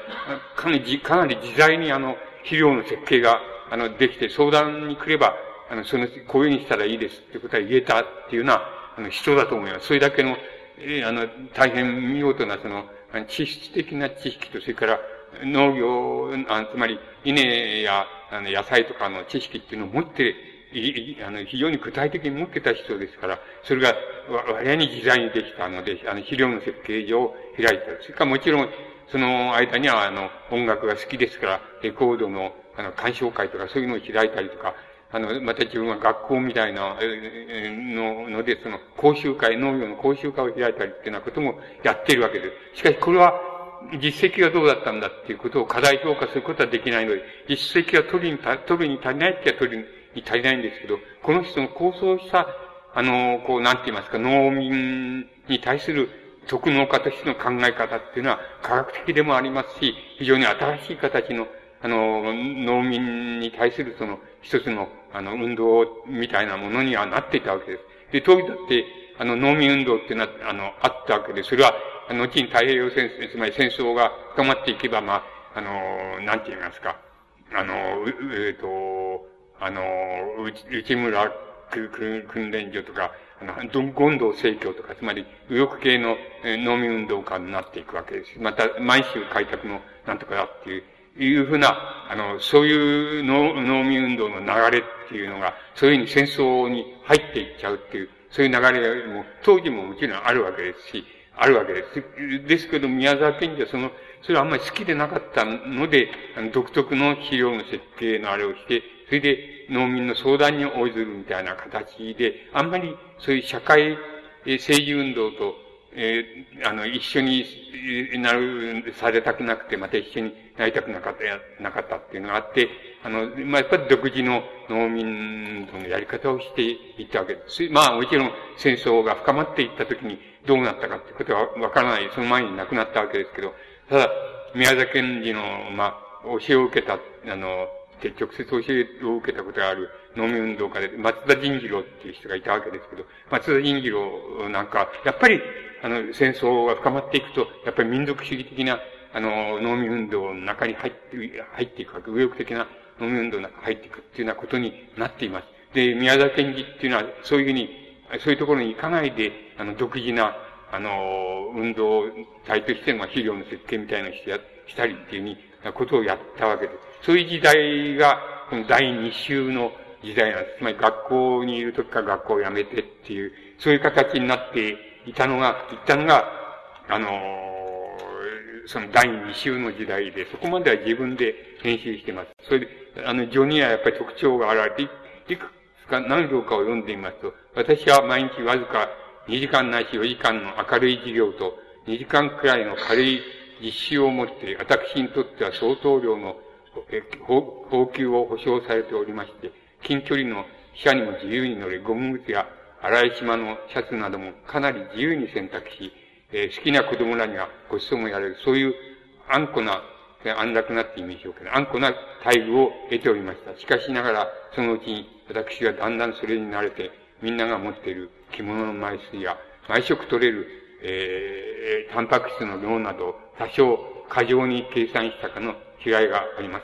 かなり、かなり自在にあの、肥料の設計が、あの、できて、相談に来れば、あの、その、こういうふうにしたらいいですってことは言えたっていうのは、あの、人だと思います。それだけの、えー、あの、大変見事な、その、知識的な知識と、それから、農業、あつまり、稲や、あの、野菜とかの知識っていうのを持ってい、あの、非常に具体的に持ってた人ですから、それが、割合に自在にできたので、あの、肥料の設計上を開いた。それからもちろん、その間には、あの、音楽が好きですから、レコードの、あの、鑑賞会とかそういうのを開いたりとか、あの、また自分は学校みたいな、の、ので、その、講習会、農業の講習会を開いたりっていうようなこともやっているわけです。しかし、これは、実績がどうだったんだっていうことを課題評価することはできないので、実績が取りに、取るに足りないっては取りに足りないんですけど、この人の構想した、あの、こう、なんて言いますか、農民に対する特農家としての考え方っていうのは科学的でもありますし、非常に新しい形の、あの、農民に対するその一つの、あの、運動みたいなものにはなっていたわけです。で、当時だって、あの、農民運動っていうのは、あの、あったわけで、それは、後に太平洋戦争、つまり戦争が深まっていけば、まあ、あの、なんて言いますか、あの、えっ、ー、と、あの、内村訓練所とか、あの、権道正教とか、つまり、右翼系の農民運動家になっていくわけです。また、満州開拓のなんとかだっていう、いうふうな、あの、そういう農農民運動の流れっていうのが、そういうふうに戦争に入っていっちゃうっていう、そういう流れも当時ももちろんあるわけですし、あるわけです。ですけど、宮沢賢治はその、それはあんまり好きでなかったので、あの独特の肥料の設計のあれをして、それで農民の相談に応ずるみたいな形で、あんまりそういう社会政治運動と、えー、あの、一緒になる、されたくなくて、また一緒になりたくなかった、なかったっていうのがあって、あの、まあ、やっぱり独自の農民のやり方をしていったわけです。まあ、もちろん戦争が深まっていったときにどうなったかってことはわからない。その前に亡くなったわけですけど、ただ、宮崎賢治の、まあ、教えを受けた、あの、直接教えを受けたことがある農民運動家で、松田仁次郎っていう人がいたわけですけど、松田仁次郎なんか、やっぱり、あの、戦争が深まっていくと、やっぱり民族主義的な、あの、農民運動の中に入って、入っていくわけ、右翼的な農民運動の中に入っていくっていうようなことになっています。で、宮田賢治っていうのは、そういうふうに、そういうところに行かないで、あの、独自な、あの、運動体としての肥料の設計みたいなのをしてや、したりっていうふうに、ことをやったわけです。そういう時代が、この第二週の時代なんです。つまり学校にいる時から学校を辞めてっていう、そういう形になっていたのが、いったのが、あのその第二週の時代で、そこまでは自分で編集してます。それで、あの、序にはやっぱり特徴が現れて、いくつか何行かを読んでみますと、私は毎日わずか2時間ないし4時間の明るい授業と、2時間くらいの軽い実習をもって、私にとっては相当量の報給を保障されておりまして、近距離の車にも自由に乗れ、ゴム靴や荒い島のシャツなどもかなり自由に選択し、えー、好きな子供らにはご馳走もやれる、そういう安固な、安楽なって意味でしょうけど、安固な待遇を得ておりました。しかしながら、そのうちに私はだんだんそれに慣れて、みんなが持っている着物の枚数や、毎食取れる、えー、タンパク質の量など、多少過剰に計算したかの違いがあります。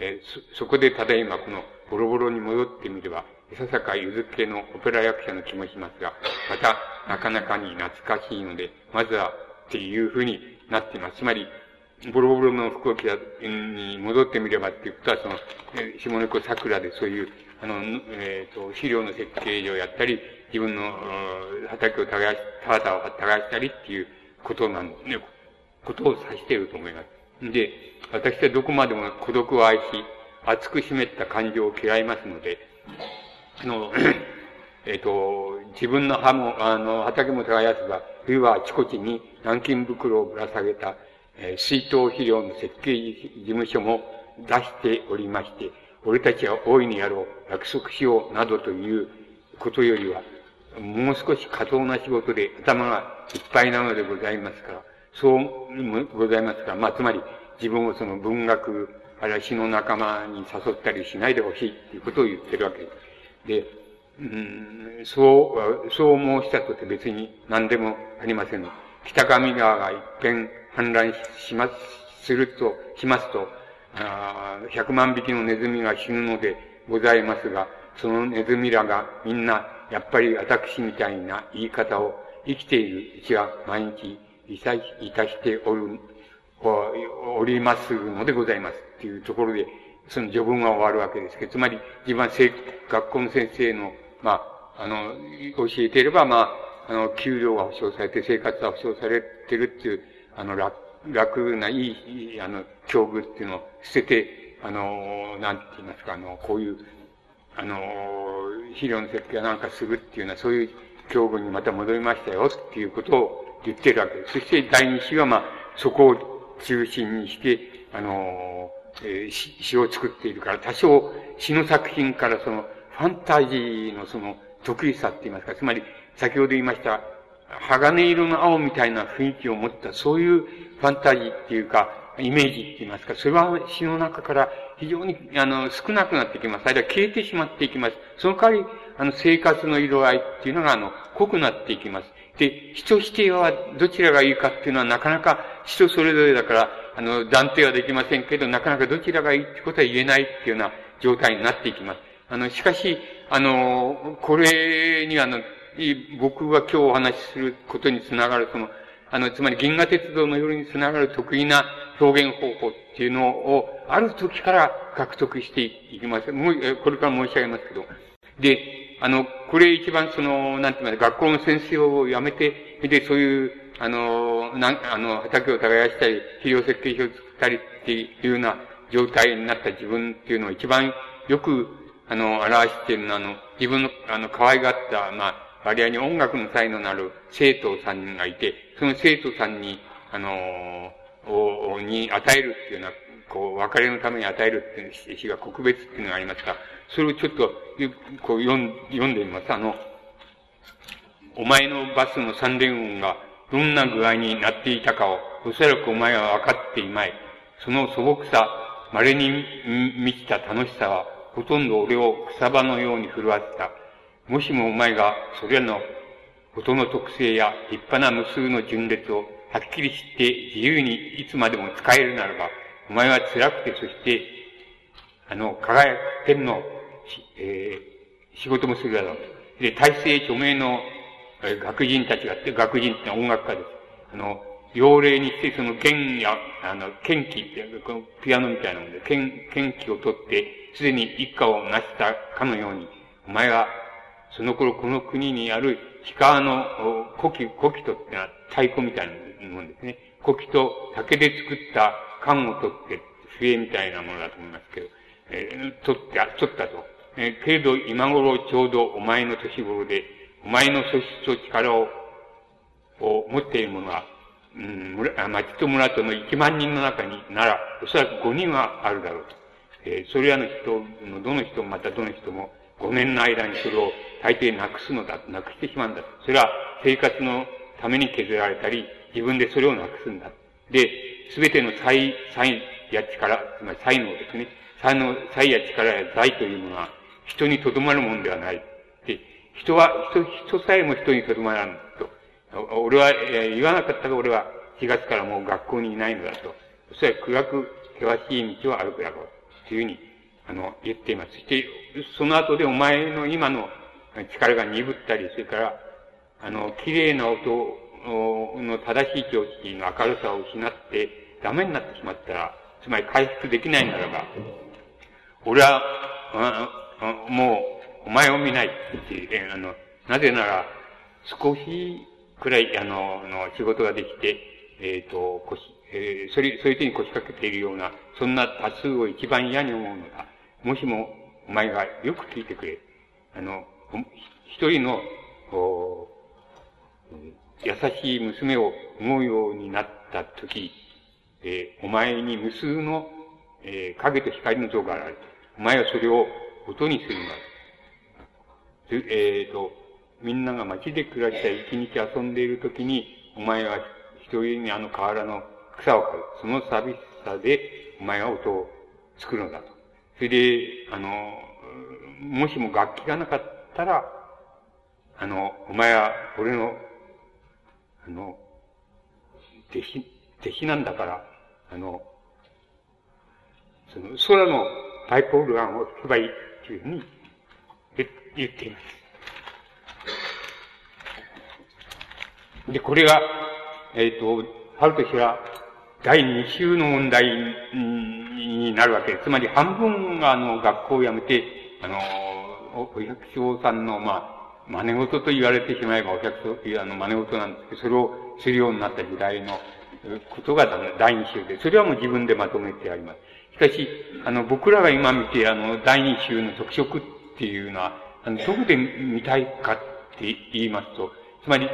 えー、そ、そこでただいまこのボロボロに戻ってみれば、いささかゆず系のオペラ役者の気もしますが、また、なかなかに懐かしいので、まずは、っていうふうになっています。つまり、ボロボロの服を着た、に戻ってみればっていうことは、その、え下猫桜でそういう、あの、えっ、ー、と、資料の設計上やったり、自分の、畑を耕し、田畑を耕したりっていうことなんね、ことを指していると思います。で、私はどこまでも孤独を愛し、熱く湿った感情を嫌いますので、あの、えっ、と、自分の葉も、あの、畑も耕すが、冬はあちこちに南京袋をぶら下げた、えー、水筒肥料の設計事務所も出しておりまして、俺たちは大いにやろう、約束しよう、などということよりは、もう少し過当な仕事で頭がいっぱいなのでございますから、そうございますから、まあ、つまり自分をその文学、あるいは詩の仲間に誘ったりしないでほしいっていうことを言ってるわけです。で、うん、そう、そう申したとて別に何でもありません。北上川が一遍氾濫します、すると、しますと、あ100万匹のネズミが死ぬのでございますが、そのネズミらがみんな、やっぱり私みたいな言い方を生きているうちは毎日いたしておる、おりますのでございます。っていうところで、その序文が終わるわけですけど、つまり自分は学校の先生の、まあ、あの、教えていれば、まあ、あの、給料が保障されて、生活が保障されてるっていう、あの、楽、楽ないい、あの、境遇っていうのを捨てて、あの、なんて言いますか、あの、こういう、あの、肥料の設計なんかするっていうのは、そういう境遇にまた戻りましたよっていうことを言ってるわけです。そして第二子は、まあ、そこを中心にして、あの、えー、詩を作っているから、多少詩の作品からその、ファンタジーのその、得意さって言いますか、つまり、先ほど言いました、鋼色の青みたいな雰囲気を持った、そういうファンタジーっていうか、イメージって言いますか、それは詩の中から非常に、あの、少なくなってきます。あるいは消えてしまっていきます。その代わり、あの、生活の色合いっていうのが、あの、濃くなっていきます。で、人否定はどちらがいいかっていうのはなかなか人それぞれだから、あの、断定はできませんけど、なかなかどちらがいいってことは言えないっていうような状態になっていきます。あの、しかし、あの、これにあの、僕が今日お話しすることにつながる、その、あの、つまり銀河鉄道の夜につながる得意な表現方法っていうのを、ある時から獲得していきます。もう、これから申し上げますけど。で、あの、これ一番その、なんて言いますか、学校の先生を辞めて、で、そういう、あの、なん、あの、畑を耕したり、肥料設計書を作ったりっていうような状態になった自分っていうのを一番よく、あの、表しているのは、あの、自分の、あの、可愛がった、まあ、割合に音楽の才能のある生徒さんがいて、その生徒さんに、あの、を、に与えるっていうような、こう、別れのために与えるっていう詩が告別っていうのがありますが、それをちょっと、こう読ん読んでみます。あの、お前のバスの三連音がどんな具合になっていたかを、おそらくお前は分かっていまい。その素朴さ、稀に満ちた楽しさは、ほとんど俺を草場のように震わせた。もしもお前が、それらの音の特性や立派な無数の順列をはっきり知って自由にいつまでも使えるならば、お前は辛くて、そして、あの、輝く天のえー、仕事もするだろうと。で、大成著名の、えー、学人たちがあって、学人って音楽家です。あの、要例にして、その弦や、あの、剣気って、このピアノみたいなもんで、剣、剣気を取って、すでに一家を成したかのように、お前は、その頃この国にある氷川の古希、古希とってのは太鼓みたいなもんもんですね。古希と竹で作った缶を取って、笛みたいなものだと思いますけど、えー、取って、取ったと。えー、けれど今頃ちょうどお前の年頃で、お前の素質と力を、を持っている者は、うん、村、町と村との1万人の中になら、おそらく5人はあるだろうと。えー、それらの人の、どの人もまたどの人も、5年の間にそれを大抵なくすのだ、なくしてしまうんだ。それは生活のために削られたり、自分でそれをなくすんだ。で、すべての才、才や力、つまり才能ですね。才能、才や力や財というものは、人にとどまるもんではない。で、人は、人、人さえも人にとどまらんと。俺は、え言わなかったが俺は4月からもう学校にいないのだと。それは暗く険しい道を歩くだろう。というふうに、あの、言っています。そして、その後でお前の今の力が鈍ったり、それから、あの、綺麗な音をの正しい境地の明るさを失ってダメになってしまったら、つまり回復できないならば、俺は、もう、お前を見ないっていう、あの、なぜなら、少しくらい、あの、の仕事ができて、えっ、ー、と、腰、えー、それ、そういう手に腰掛けているような、そんな多数を一番嫌に思うのだ。もしも、お前がよく聞いてくれ。あの、一人の、優しい娘を思うようになったとき、えー、お前に無数の、えー、影と光の像がある。お前はそれを音にするんだ。えっ、ー、と、みんなが街で暮らした一日遊んでいるときに、お前は一人にあの河原の草を刈る。その寂しさで、お前は音を作るのだと。それで、あの、もしも楽器がなかったら、あの、お前は俺の、あの、弟子、弟子なんだから、あの、その空のパイプオルガンを吹けばいいというふうに言っています。で、これが、えっ、ー、と、春としては第二週の問題になるわけです。つまり半分があの学校を辞めて、あの、お百姓さんの、まあ、真似事と言われてしまえばお百姓、あの、真似事なんですけど、それをするようになった時代のことが第二週で、それはもう自分でまとめてあります。しかし、あの、僕らが今見て、あの、第二週の特色っていうのは、あの、どこで見たいかって言いますと、つまり、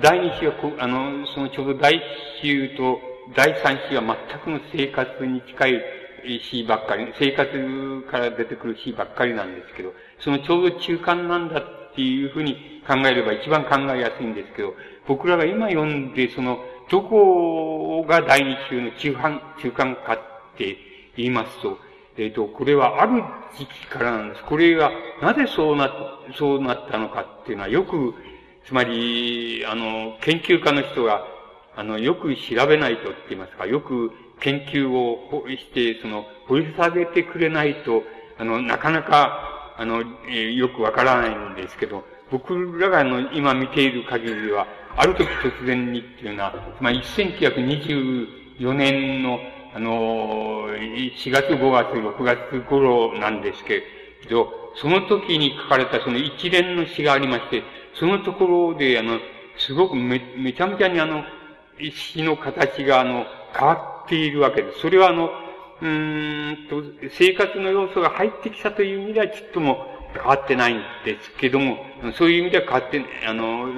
第二週はこ、あの、そのちょうど第一週と第三週は全くの生活に近い詩ばっかり、生活から出てくる詩ばっかりなんですけど、そのちょうど中間なんだっていうふうに考えれば一番考えやすいんですけど、僕らが今読んで、その、どこが第二週の中間、中間かって言いますと、えっ、ー、と、これはある時期からなんです。これがなぜそうな、そうなったのかっていうのはよく、つまり、あの、研究家の人が、あの、よく調べないとって言いますか、よく研究をして、その、掘り下げてくれないと、あの、なかなか、あの、えー、よくわからないんですけど、僕らがあの、今見ている限りでは、ある時突然にっていうのは、まり1924年の、あの、4月、5月、6月頃なんですけど、その時に書かれたその一連の詩がありまして、そのところで、あの、すごくめ、めちゃめちゃにあの、詩の形があの、変わっているわけです。それはあの、うんと、生活の要素が入ってきたという意味ではちっとも変わってないんですけども、そういう意味では変わって、あの、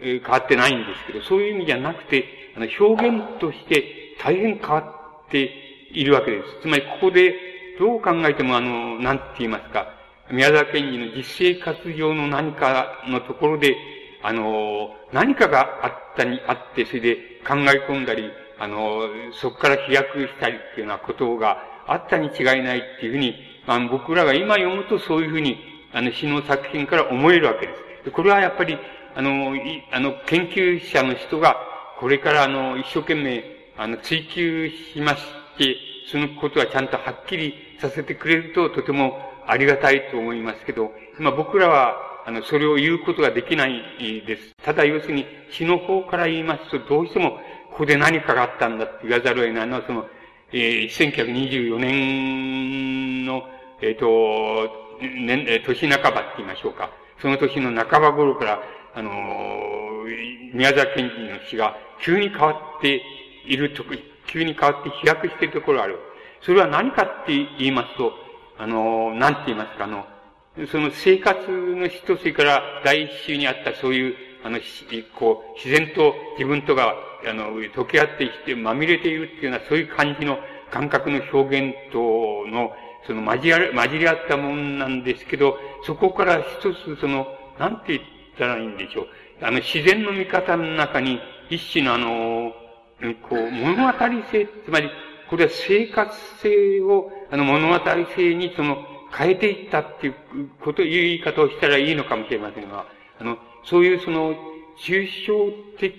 変わってないんですけど、そういう意味じゃなくて、あの、表現として大変変わっているわけです。つまり、ここで、どう考えても、あの、なんて言いますか、宮沢賢治の実生活上の何かのところで、あの、何かがあったに、あって、それで考え込んだり、あの、そこから飛躍したりっていうようなことがあったに違いないっていうふうに、まあ、僕らが今読むとそういうふうに、あの、詩の作品から思えるわけです。これはやっぱり、あの、い、あの、研究者の人が、これからあの、一生懸命、あの、追求しまして、そのことはちゃんとはっきりさせてくれると、とてもありがたいと思いますけど、まあ僕らは、あの、それを言うことができないです。ただ、要するに、詩の方から言いますと、どうしても、ここで何かがあったんだって言わざるを得ないのは、その、えー、1924年の、えっ、ー、と、年、年半ばって言いましょうか。その年の半ば頃から、あの宮沢賢治の詩が急に変わっていると、急に変わって飛躍しているところがある。それは何かって言いますと、あのなんて言いますか、あの、その生活の一つから、第一週にあったそういう、あの、こう、自然と自分とが、あの、溶け合ってきて、まみれているっていうような、そういう感じの感覚の表現との、その混じり、混じり合ったもんなんですけど、そこから一つ、その、なんて言ったらいいんでしょう。あの、自然の見方の中に、一種のあの、こう、物語性、つまり、これは生活性を、あの、物語性にその、変えていったっていうこと、いう言い方をしたらいいのかもしれませんが、あの、そういうその、抽象的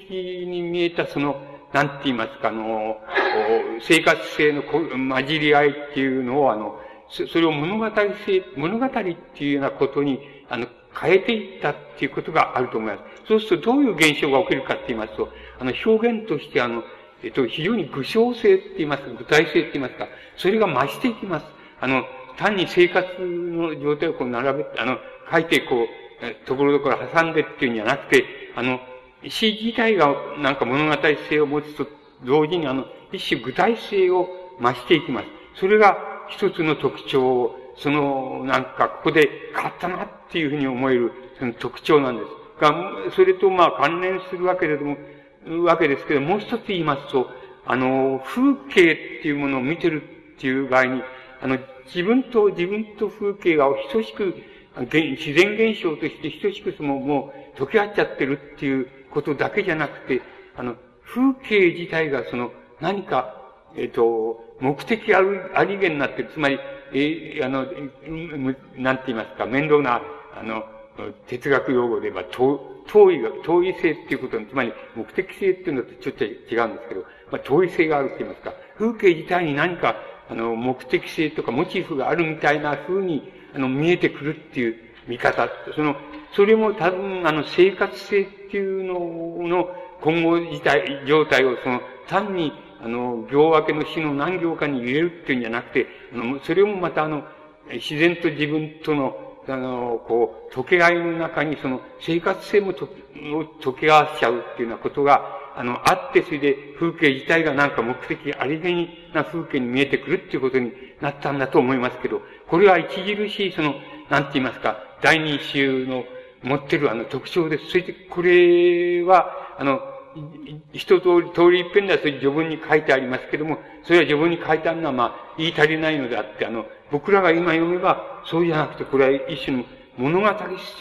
に見えたその、なんて言いますか、あの、生活性の混じり合いっていうのを、あの、それを物語性、物語っていうようなことに、あの、変えていったっていうことがあると思います。そうするとどういう現象が起きるかって言いますと、あの、表現としてあの、えっと、非常に具象性って言いますか、具体性って言いますか、それが増していきます。あの、単に生活の状態をこう並べ、あの、書いてこう、ところどころ挟んでっていうんじゃなくて、あの、詩自体がなんか物語性を持つと同時にあの、一種具体性を増していきます。それが一つの特徴をその、なんか、ここで変わったなっていうふうに思える、その特徴なんです。が、それとまあ関連するわけれども、わけですけど、もう一つ言いますと、あの、風景っていうものを見てるっていう場合に、あの、自分と、自分と風景が等しく、自然現象として等しくその、もう、溶け合っちゃってるっていうことだけじゃなくて、あの、風景自体がその、何か、えっ、ー、と、目的ある、ありげになってる。つまり、えー、あの、なんて言いますか、面倒な、あの、哲学用語で言えば、遠いが、遠い性っていうことに、つまり目的性っていうのとちょっと違うんですけど、まあ、遠い性があるって言いますか、風景自体に何か、あの、目的性とかモチーフがあるみたいな風に、あの、見えてくるっていう見方。その、それも多分、あの、生活性っていうのの今後自体、状態をその、単に、あの、行分けの死の何行かに入れるっていうんじゃなくて、あの、それもまたあの、自然と自分とのあの、こう、溶け合いの中にその生活性も溶け合わせちゃうっていうようなことが、あの、あって、それで風景自体がなんか目的ありげにな風景に見えてくるっていうことになったんだと思いますけど、これは著しい、その、なんて言いますか、第二種の持ってるあの特徴です。そして、これは、あの、一通り、通り一遍ではそれ序文に書いてありますけども、それは序文に書いてあるのはまあ、言い足りないのであって、あの、僕らが今読めば、そうじゃなくて、これは一種の物語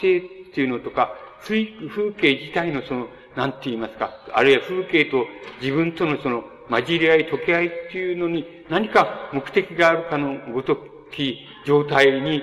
性っていうのとか、風景自体のその、なんて言いますか、あるいは風景と自分とのその、混じり合い、溶け合いっていうのに、何か目的があるかのごとき状態に、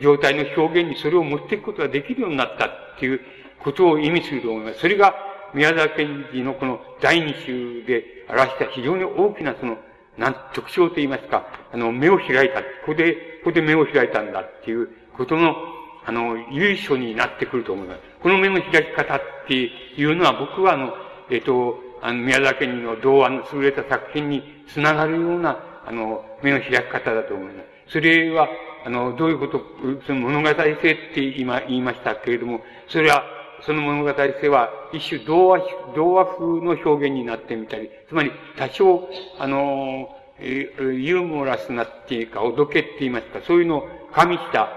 状態の表現にそれを持っていくことができるようになったっていうことを意味すると思います。それが、宮沢賢治のこの第二集で表した非常に大きなそのなん、特徴と言いますか、あの、目を開いた。ここで、ここで目を開いたんだっていうことの、あの、由緒になってくると思います。この目の開き方っていうのは僕はあの、えっ、と、あの、宮崎の童話の優れた作品につながるような、あの、目の開き方だと思います。それは、あの、どういうこと、その物語性って今言いましたけれども、それは、その物語性は一種童話、童話風の表現になってみたり、つまり多少、あの、ユーモラスなっていうか、おどけって言いますか、そういうのを加味した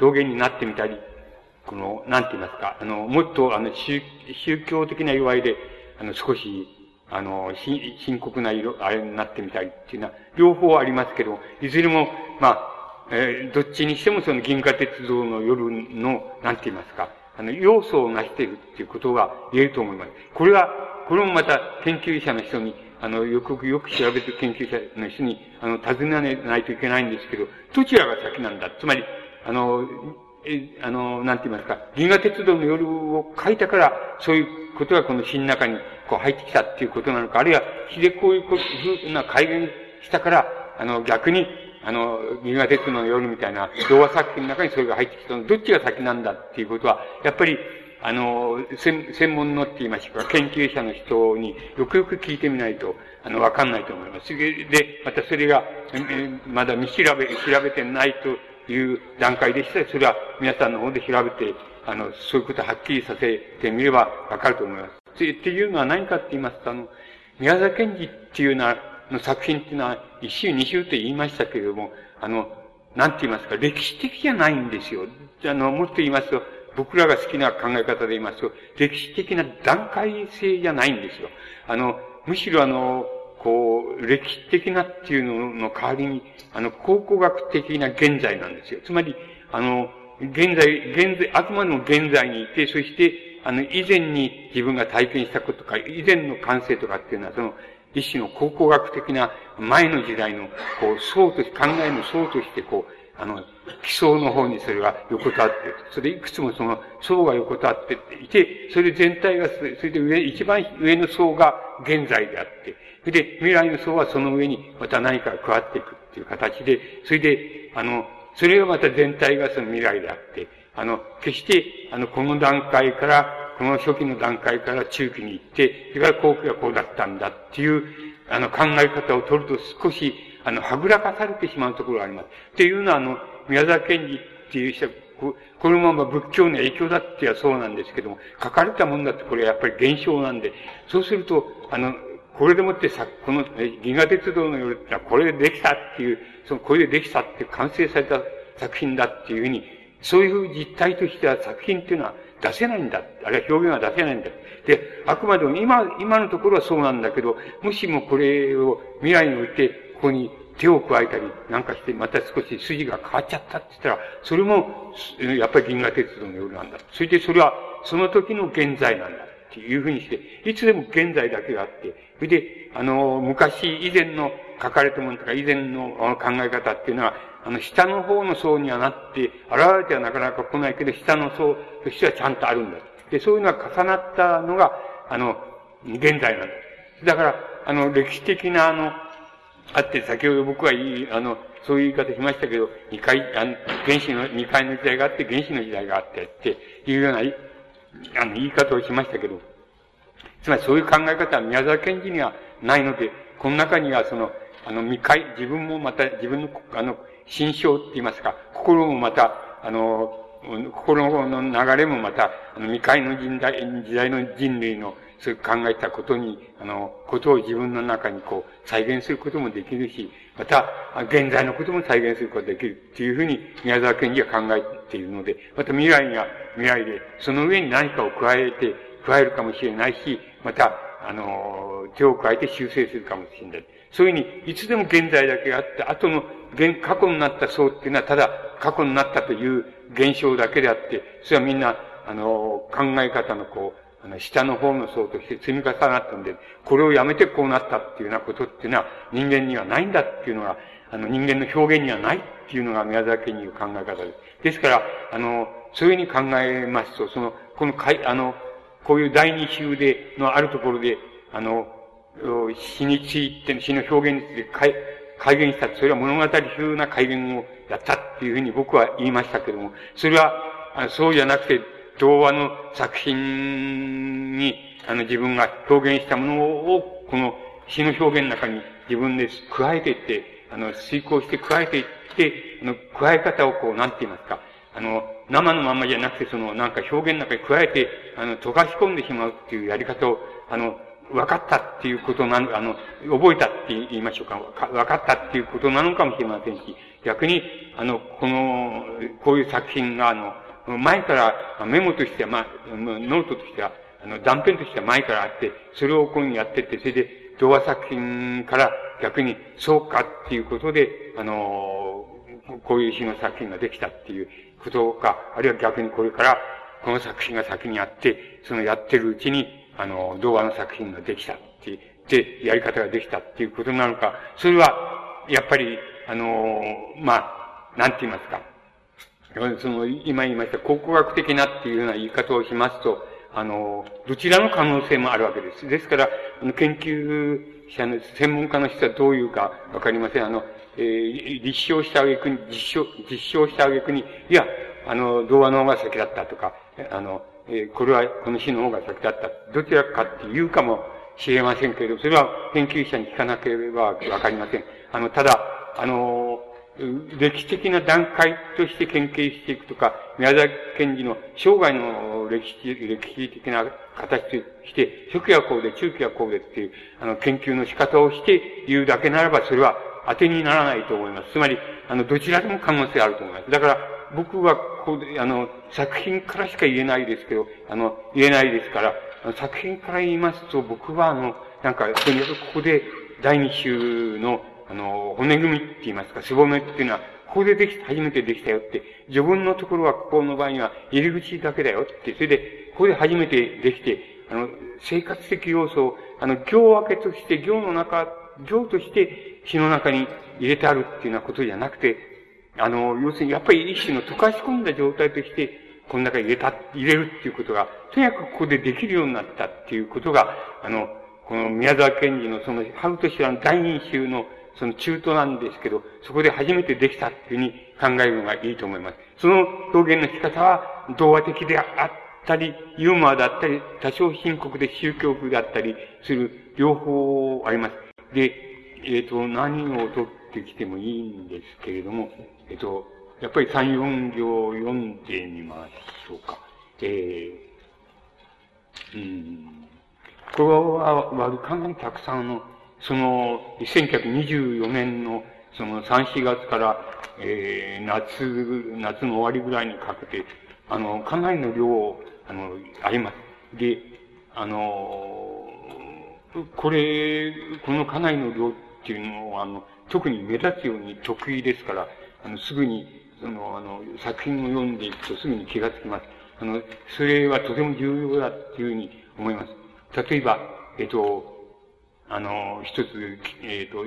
表現になってみたり、この、なんて言いますか、あの、もっと、あの、宗教的な祝いで、あの、少し、あの、深刻な色、あれになってみたりっていうのは、両方ありますけど、いずれも、まあ、えー、どっちにしてもその銀河鉄道の夜の、なんて言いますか、あの、要素を成しているっていうことが言えると思います。これは、これもまた研究者の人に、あの、よくよく調べて研究者の人に、あの、尋ねないといけないんですけど、どちらが先なんだ？つまり、あの、え、あの、なんて言いますか、銀河鉄道の夜を書いたから、そういうことがこの詩の中にこう入ってきたっていうことなのか、あるいは詩でこういう、ふうな改元したから、あの、逆にあの、銀河鉄道の夜みたいな童話作品の中にそれが入ってきたの、どっちが先なんだっていうことは、やっぱり、あの、専専門のって言いましたか、研究者の人によくよく聞いてみないと、あの、わかんないと思います。で、またそれが、まだ見調べ、調べてないという段階でしたら、それは皆さんの方で調べて、あの、そういうことをはっきりさせてみればわかると思います。っていうのは何かって言いますと、あの、宮沢賢治っていうのは、の作品っていうのは、一周二周って言いましたけれども、あの、なんて言いますか、歴史的じゃないんですよ。あの、もっと言いますと、僕らが好きな考え方で言いますと、歴史的な段階性じゃないんですよ。あの、むしろあの、こう、歴史的なっていうのの代わりに、あの、考古学的な現在なんですよ。つまり、あの、現在、現在、あくまでも現在にいて、そして、あの、以前に自分が体験したことか、以前の感性とかっていうのは、その、一種の考古学的な前の時代の、こう、層として、考えの層として、こう、あの、基礎の方にそれが横たわって、それいくつもその層が横たわっていて、それ全体が、それで上、一番上の層が現在であって、それで未来の層はその上にまた何かが加わっていくっていう形で、それで、あの、それがまた全体がその未来であって、あの、決して、あの、この段階から、この初期の段階から中期に行って、それから後期はこうだったんだっていう、あの、考え方を取ると少し、あの、はぐらかされてしまうところがあります。っていうのは、あの、宮沢賢治っていう人は、このまま仏教の影響だってはそうなんですけども、書かれたもんだってこれはやっぱり現象なんで、そうすると、あの、これでもってさ、この、銀河鉄道の夜ってのはこれでできたっていう、その、これでできたって完成された作品だっていうふうに、そういう実態としては作品っていうのは出せないんだ。あるいは表現は出せないんだ。で、あくまでも今、今のところはそうなんだけど、もしもこれを未来において、ここに手を加えたりなんかして、また少し筋が変わっちゃったって言ったら、それも、やっぱり銀河鉄道の夜なんだ。それでそれは、その時の現在なんだ。っていうふうにして、いつでも現在だけがあって、それで、あの、昔以前の書かれたものとか以前の考え方っていうのは、あの、下の方の層にはなって、現れてはなかなか来ないけど、下の層としてはちゃんとあるんだ。で、そういうのが重なったのが、あの、現在なんだ。だから、あの、歴史的な、あの、あって、先ほど僕は言い、あの、そういう言い方しましたけど、二回、あの、原子の、二回の時代があって、原子の時代があって、っていうような、あの、言い方をしましたけど、つまりそういう考え方は宮沢賢治にはないので、この中にはその、あの、未開、自分もまた、自分の、あの、心象って言いますか、心もまた、あの、心の流れもまた、あの、未開の時代、時代の人類の、そういう考えたことに、あの、ことを自分の中にこう、再現することもできるし、また、現在のことも再現することができるっていうふうに、宮沢賢治は考えているので、また未来には未来で、その上に何かを加えて、加えるかもしれないし、また、あの、手を加えて修正するかもしれない。そういうふうに、いつでも現在だけがあって、後の、現、過去になった層っていうのは、ただ、過去になったという現象だけであって、それはみんな、あの、考え方のこう、あの、下の方の層として積み重なったんで、これをやめてこうなったっていうようなことっていうのは、人間にはないんだっていうのが、あの、人間の表現にはないっていうのが宮崎にいう考え方です。ですから、あの、そういうふうに考えますと、その、このかい、あの、こういう第二集で、のあるところで、あの、死について、死の表現について改改元した。それは物語風な改元をやったっていうふうに僕は言いましたけども、それは、そうじゃなくて、童話の作品に、あの、自分が表現したものを、この詩の表現の中に自分で加えていって、あの、遂行して加えていって、あの、加え方をこう、なんて言いますか、あの、生のままじゃなくて、その、なんか表現の中に加えて、あの、溶かし込んでしまうっていうやり方を、あの、分かったっていうことなの、あの、覚えたって言いましょうか。分かったっていうことなのかもしれませんし、逆に、あの、この、こういう作品が、あの、前からメモとしては、まあ、ノートとしては、あの、断片としては前からあって、それをこうやってって、それで、童話作品から逆に、そうかっていうことで、あの、こういう詩の作品ができたっていうことか、あるいは逆にこれから、この作品が先にあって、そのやってるうちに、あの、動画の作品ができたってで、やり方ができたっていうことなのか、それは、やっぱり、あの、まあ、なんて言いますか。その、今言いました、考古学的なっていうような言い方をしますと、あの、どちらの可能性もあるわけです。ですから、あの、研究者の、専門家の人はどういうかわかりません。あの、えー、立証した挙句に、実証、実証した挙句に、いや、あの、童話の方が先だったとか、あの、えー、これは、この詩の方が先だった。どちらかって言うかもしれませんけれど、それは研究者に聞かなければわかりません。あの、ただ、あの、歴史的な段階として研究していくとか、宮崎賢治の生涯の歴史、歴史的な形として、初期はこうで、中期はこうでっていう、あの、研究の仕方をして言うだけならば、それは当てにならないと思います。つまり、あの、どちらでも可能性あると思います。だから、僕は、こうで、あの、作品からしか言えないですけど、あの、言えないですから、作品から言いますと、僕は、あの、なんか、とにかくここで、第二週の、あの、骨組みって言いますか、すぼめっていうのは、ここででき、初めてできたよって、自分のところはここの場合には入り口だけだよって、それで、ここで初めてできて、あの、生活的要素を、あの、行分けとして、行の中、行として詩の中に入れてあるっていうようなことじゃなくて、あの、要するにやっぱり一種の溶かし込んだ状態として、この中に入れた、入れるっていうことが、とにかくここでできるようになったっていうことが、あの、この宮沢賢治のその、春と知らん第二集のその中途なんですけど、そこで初めてできたっていうふうに考えるのがいいと思います。その表現の仕方は、童話的であったり、ユーモアだったり、多少深刻で宗教風であったりする両方あります。で、えっ、ー、と、何を取ってきてもいいんですけれども、えっ、と、やっぱり三四行読んでみましょうか。えー、うん。これは、割かなりたくさんの、その、1924年の、その3、4月から、えー、夏、夏の終わりぐらいにかけて、あの、かなりの量、あの、あります。で、あの、これ、このかなりの量っていうのは、あの、特に目立つように得意ですから、あの、すぐに、その、あの、作品を読んでいくとすぐに気がつきます。あの、それはとても重要だっていうふうに思います。例えば、えっと、あの、一つ、えっ、と、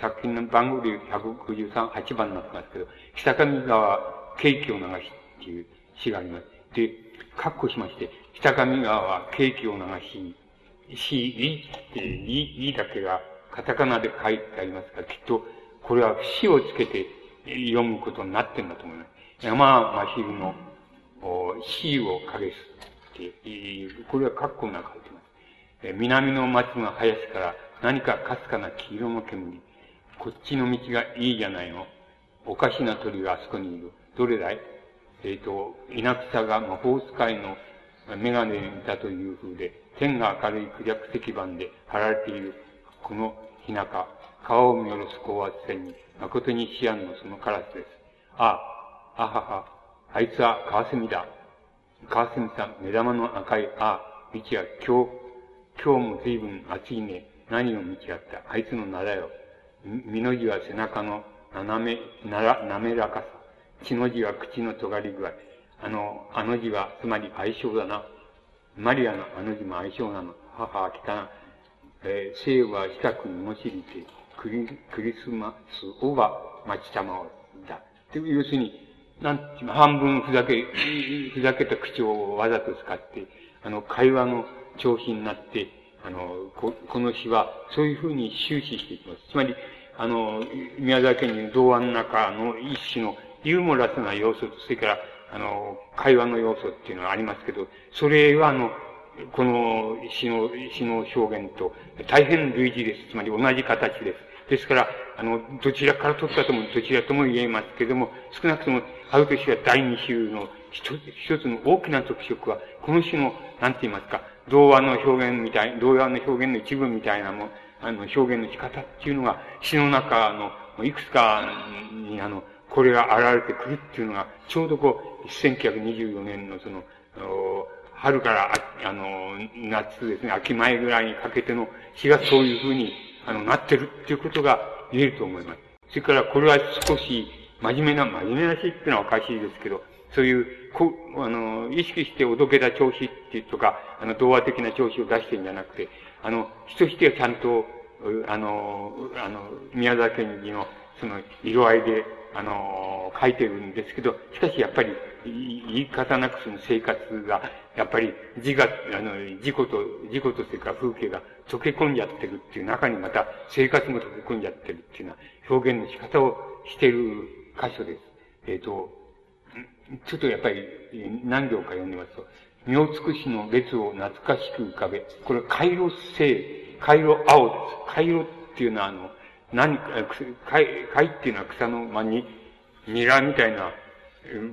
作品の番号で153、8番になってますけど、北上川景気を流しっていう詩があります。で、括弧しまして、北上川は景気を流し、し、いって、い、いだけがカタカナで書いてありますから、きっと、これは死をつけて読むことになってるんだと思います。山真昼の死を影すって、これは括弧の中書いてます。南の町の林から何かかすかな黄色の煙。こっちの道がいいじゃないの。おかしな鳥があそこにいる。どれだい？えっ、ー、と、稲草が魔法使いのメガネだという風で、天が明るいクジャク石板で貼られている、この日中、川を見下ろす高圧線に、誠に思案のそのカラスです。ああ、あはは、あいつはカワセミだ。カワセミさん、目玉の赤い、ああ、道は今日、今日も随分暑いね。何を見ちゃった？あいつの名だよ。身の字は背中の斜め、なら、滑らかさ。血の字は口の尖り具合。あの、あの字は、つまり相性だな。マリアのあの字も相性なの。母は来たな。えー、生は近くにもしりて、クリ、クリスマスをば待ちたまわだ。要するに、なんて半分ふざけ、ふざけた口調をわざと使って、あの、会話の調子になって、あの、ここの詩は、そういうふうに終始していきます。つまり、あの、宮沢県に童話の中の一種のユーモラスな要素と、それから、あの、会話の要素っていうのがありますけど、それは、あの、この詩の、詩の表現と大変類似です。つまり同じ形です。ですから、あの、どちらから取ったとも、どちらとも言えますけれども、少なくとも、アウト詩は第二種の一つ、一つの大きな特色は、この詩の、なんて言いますか、童話の表現みたい、童話の表現の一部みたいなもあの、表現の仕方っていうのが、詩の中の、いくつかに、あの、これが現れてくるっていうのが、ちょうどこう、1924年のその、春から、あの、夏ですね、秋前ぐらいにかけての詩がそういうふうに、あの、なってるっていうことが言えると思います。それから、これは少し、真面目な、真面目なしっていうのはおかしいですけど、そういう、こあの、意識しておどけた調子っていうとか、あの、童話的な調子を出してるんじゃなくて、あの、人してはちゃんと、あの、あの、宮崎県議の、その、色合いで、あの、書いてるんですけど、しかしやっぱり、言い方なくその生活が、やっぱり字が、あの、事故と、事故とそれから風景が溶け込んじゃってるっていう中にまた生活も溶け込んじゃってるっていうような表現の仕方をしてる箇所です。えっ、ー、と、ちょっとやっぱり何行か読んでますと、妙尽くしの列を懐かしく浮かべ、これ、回路性、回路青です。回路っていうのはあの、何か、貝、貝っていうのは草の間に、ニラみたいな、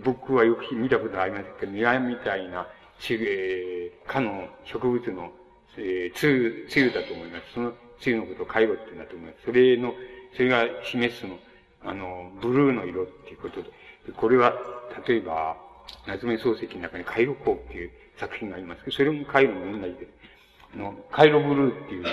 僕はよく見たことありますけど、ニラみたいな、えー、かの植物の、えー、つゆ、つゆだと思います。そのつゆのことを回路っていうんだと思います。それの、それが示すの、あの、ブルーの色っていうことで。これは、例えば、夏目漱石の中にカイロコっていう作品がありますけど、それもカイロも同じです。あの、カイロブルーっていう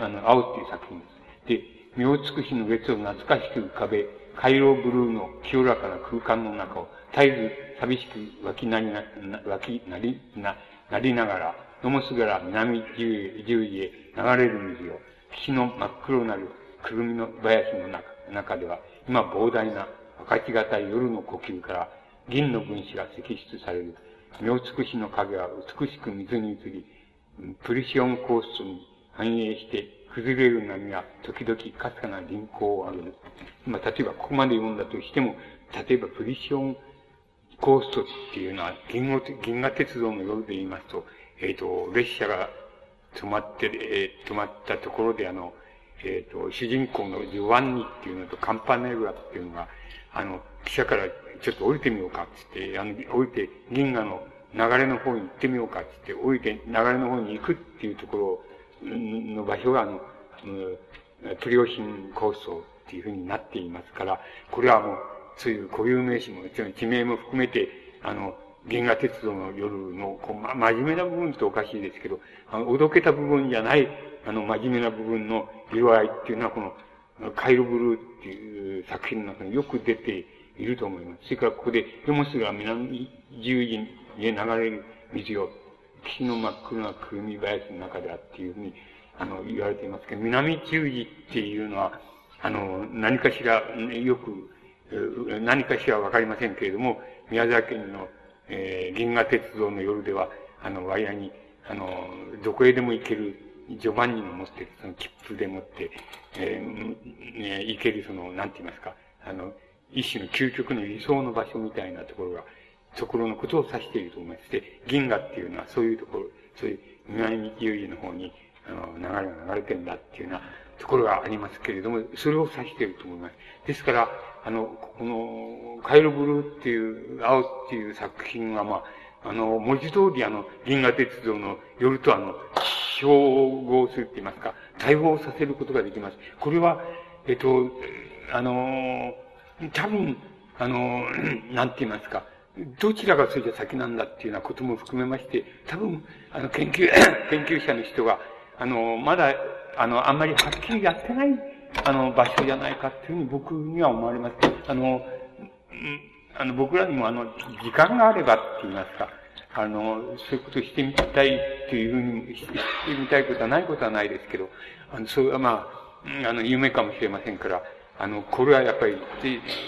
あの、青っていう作品です。で、妙尽くしの列を懐かしく浮かべ、カイロブルーの清らかな空間の中を、絶えず寂しく湧きなりな、湧きなり、な、なりながら、のもすがら南十十字へ流れる水を、岸の真っ黒なるくるみの林の中中では、今膨大な分かちがたい夜の呼吸から銀の分子が析出される。妙尽くしの影は美しく水に映り、プリシオンコースに反映して崩れる波が時々かすかな輪行を上げる。まあ、例えばここまで読んだとしても、例えばプリシオンコーストっていうのは銀河銀河鉄道の夜で言いますと、えっ、ー、と、列車が止まって、えー、止まったところであの、えっ、ー、と、主人公のジョワンニっていうのとカンパネルラっていうのが、あの、汽車からちょっと降りてみようかってって、あの、降りて銀河の流れの方に行ってみようかってって、降りて流れの方に行くっていうところをの場所が、あの、プリオシンコーストっていうふうになっていますから、これはもう、そういう固有名詞も、地名も含めて、あの、銀河鉄道の夜の、こう、ま、真面目な部分っておかしいですけど、あの、おどけた部分じゃない、あの、真面目な部分の色合いっていうのは、この、カイロブルーっていう作品の中によく出ていると思います。それからここで、ヨモスが南十字へ流れる水よ、岸の真っ黒なくるみ林の中であっていうふうに、あの、言われていますけど、南十字っていうのは、あの、何かしら、よく、何かしらわかりませんけれども、宮崎県の、えー、銀河鉄道の夜では、あの、ワイヤに、あの、どこへでも行ける、ジョバンニの持ってる、その切符でもって、えー、ね、行ける、その、なんて言いますか、あの、一種の究極の理想の場所みたいなところが、ところのことを指していると思います。で、銀河っていうのはそういうところ、そういう南道有事の方に、あの、流れが流れてんだっていうようなところがありますけれども、それを指していると思います。ですから、あの、この、カイロブルーっていう、青っていう作品は、まあ、あの、文字通りあの、銀河鉄道の夜とあの、照合するって言いますか、対応させることができます。これは、えっと、あの、多分、あの、なんて言いますか、どちらがそれじゃ先なんだっていうようなことも含めまして、多分、あの、研究、研究者の人が、あの、まだ、あの、あんまりはっきりやってない、あの、場所じゃないかっていうふうに僕には思われます。あの、あの、僕らにもあの、時間があればって言いますか、あの、そういうことをしてみたいというふうにしてみたいことはないことはないですけど、あの、それはまあ、あの、夢かもしれませんから、あの、これはやっぱり、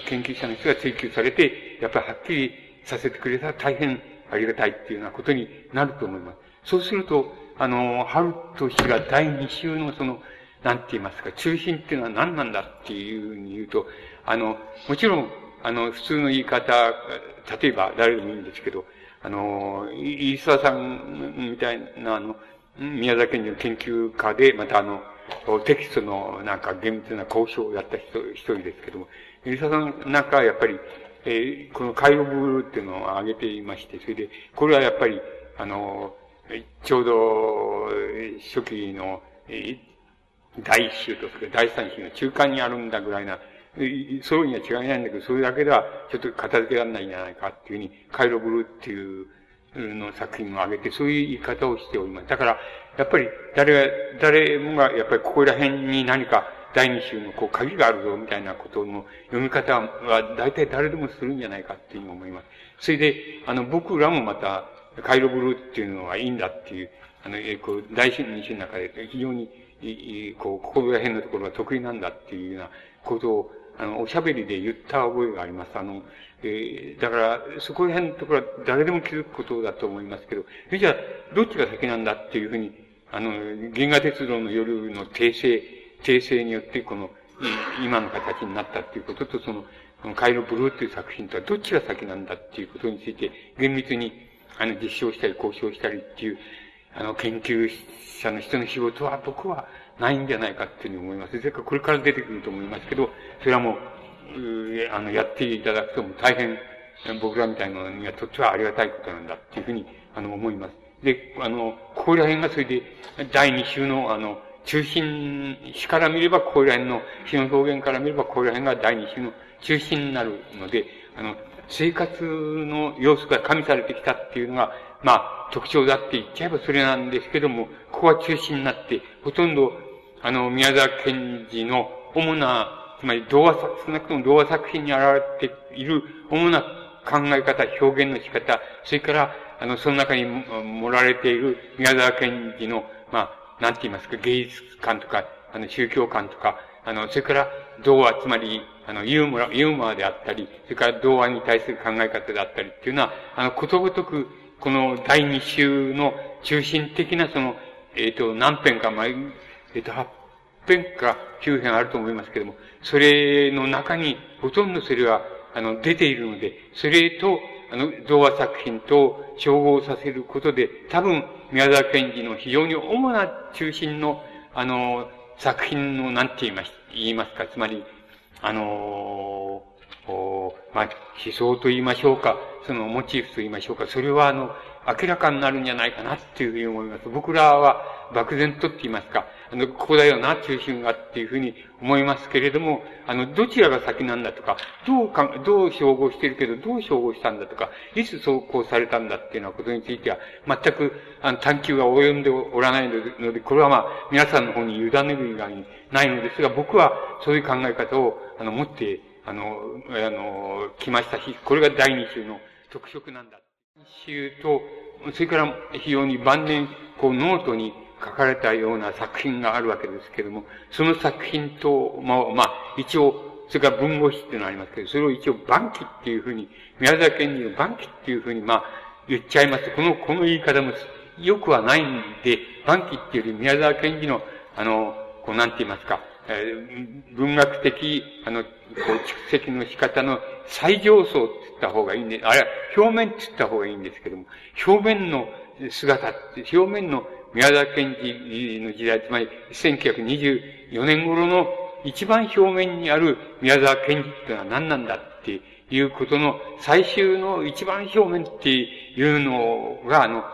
研究者の人が追求されて、やっぱりはっきりさせてくれたら大変ありがたいっていうようなことになると思います。そうすると、あの、春と氏が第二週のその、なんて言いますか、中心っていうのは何なんだっていうふうに言うと、あの、もちろん、あの、普通の言い方、例えば誰でもいいんですけど、あの、飯沢さんみたいな、あの、宮崎県の研究家で、またあの、テキストのなんか厳密な交渉をやった人、一人ですけども、飯沢さんなんかはやっぱり、えー、この介護部っていうのを挙げていまして、それで、これはやっぱり、あの、ちょうど、初期の、えー、第一週とそれ第三週の中間にあるんだぐらいな、そうには違いないんだけど、それだけではちょっと片付けられないんじゃないかっていうふうに、カイロブルーっていうの作品を挙げて、そういう言い方をしております。だから、やっぱり誰が、誰もが、やっぱりここら辺に何か第二週のこう鍵があるぞみたいなことの読み方は大体誰でもするんじゃないかっていうふうに思います。それで、あの、僕らもまた、カイロブルーっていうのはいいんだっていう、あの、えこう、大二種の中で非常に、こう、ここら辺のところが得意なんだっていうようなことを、あの、おしゃべりで言った覚えがあります。あの、えー、だから、そこら辺のところは誰でも気づくことだと思いますけど、それじゃあ、どっちが先なんだっていうふうに、あの、銀河鉄道の夜の訂正、訂正によって、この、今の形になったっていうことと、その、このカイロブルーっていう作品とはどっちが先なんだっていうことについて、厳密に、あの、実証したり交渉したりっていう、あの、研究者の人の仕事は僕はないんじゃないかっていうふうに思います。それからこれから出てくると思いますけど、それはもう、うあの、やっていただくとも大変、僕らみたいなのにはとってはありがたいことなんだっていうふうに、あの、思います。で、あの、ここら辺がそれで、第二週の、あの、中心、詩から見れば、ここら辺の、詩の表現から見れば、ここら辺が第二種の中心になるので、あの、生活の様子が加味されてきたっていうのが、まあ、特徴だって言っちゃえばそれなんですけども、ここは中心になって、ほとんど、あの、宮沢賢治の主な、つまり童話作、少なくとも童話作品に現れている主な考え方、表現の仕方、それから、あの、その中に盛られている宮沢賢治の、まあ、なんて言いますか、芸術観とか、あの、宗教観とか、あの、それから、童話、つまり、あの、ユーモア、ユーモアであったり、それから童話に対する考え方であったりっていうのは、あの、ことごとく、この第二週の中心的なその、えっ、ー、と、何編か、ま、えっ、ー、と、8編か9編あると思いますけれども、それの中に、ほとんどそれは、あの、出ているので、それと、あの、童話作品と照合させることで、多分、宮沢賢治の非常に主な中心の、あの、作品の、何て言います、言いますか、つまり、あの、まあ、思想と言いましょうか、そのモチーフと言いましょうか、それはあの、明らかになるんじゃないかなっていうふうに思います。僕らは漠然とって言いますか、あの、ここだよな、中心がっていうふうに思いますけれども、あの、どちらが先なんだとか、どうか、どう照合してるけど、どう照合したんだとか、いつ走行されたんだっていうようなことについては、全く、あの、探求が及んでおらないので、これはまあ、皆さんの方に委ねる以外にないのですが、僕はそういう考え方を、あの、持って、あの、あの、来ましたし、これが第二週の特色なんだ。一週と、それから非常に晩年、こう、ノートに書かれたような作品があるわけですけれども、その作品と、まあ、まあ、一応、それから文語詞っていうのがありますけど、それを一応、晩期っていうふうに、宮沢賢治の晩期っていうふうに、まあ、言っちゃいます、この、この言い方もよくはないんで、晩期っていうより宮沢賢治の、あの、こう、なんて言いますか、えー、文学的、あの、こう、蓄積の仕方の最上層って言った方がいいんで、あれは表面って言った方がいいんですけども、表面の姿って、表面の宮沢賢治の時代、つまり1924年頃の一番表面にある宮沢賢治ってのは何なんだっていうことの最終の一番表面っていうのが、あの、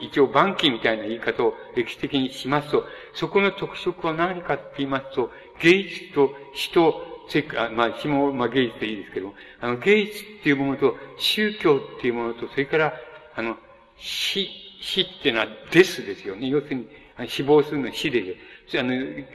一応晩期みたいな言い方を歴史的にしますと、そこの特色は何かって言いますと、芸術と死と、せか、まあ、死も、まあ、芸術でいいですけども、あの、芸術っていうものと、宗教っていうものと、それから、あの、死、死ってのはですですよね。要するに、死亡するの死で、あの、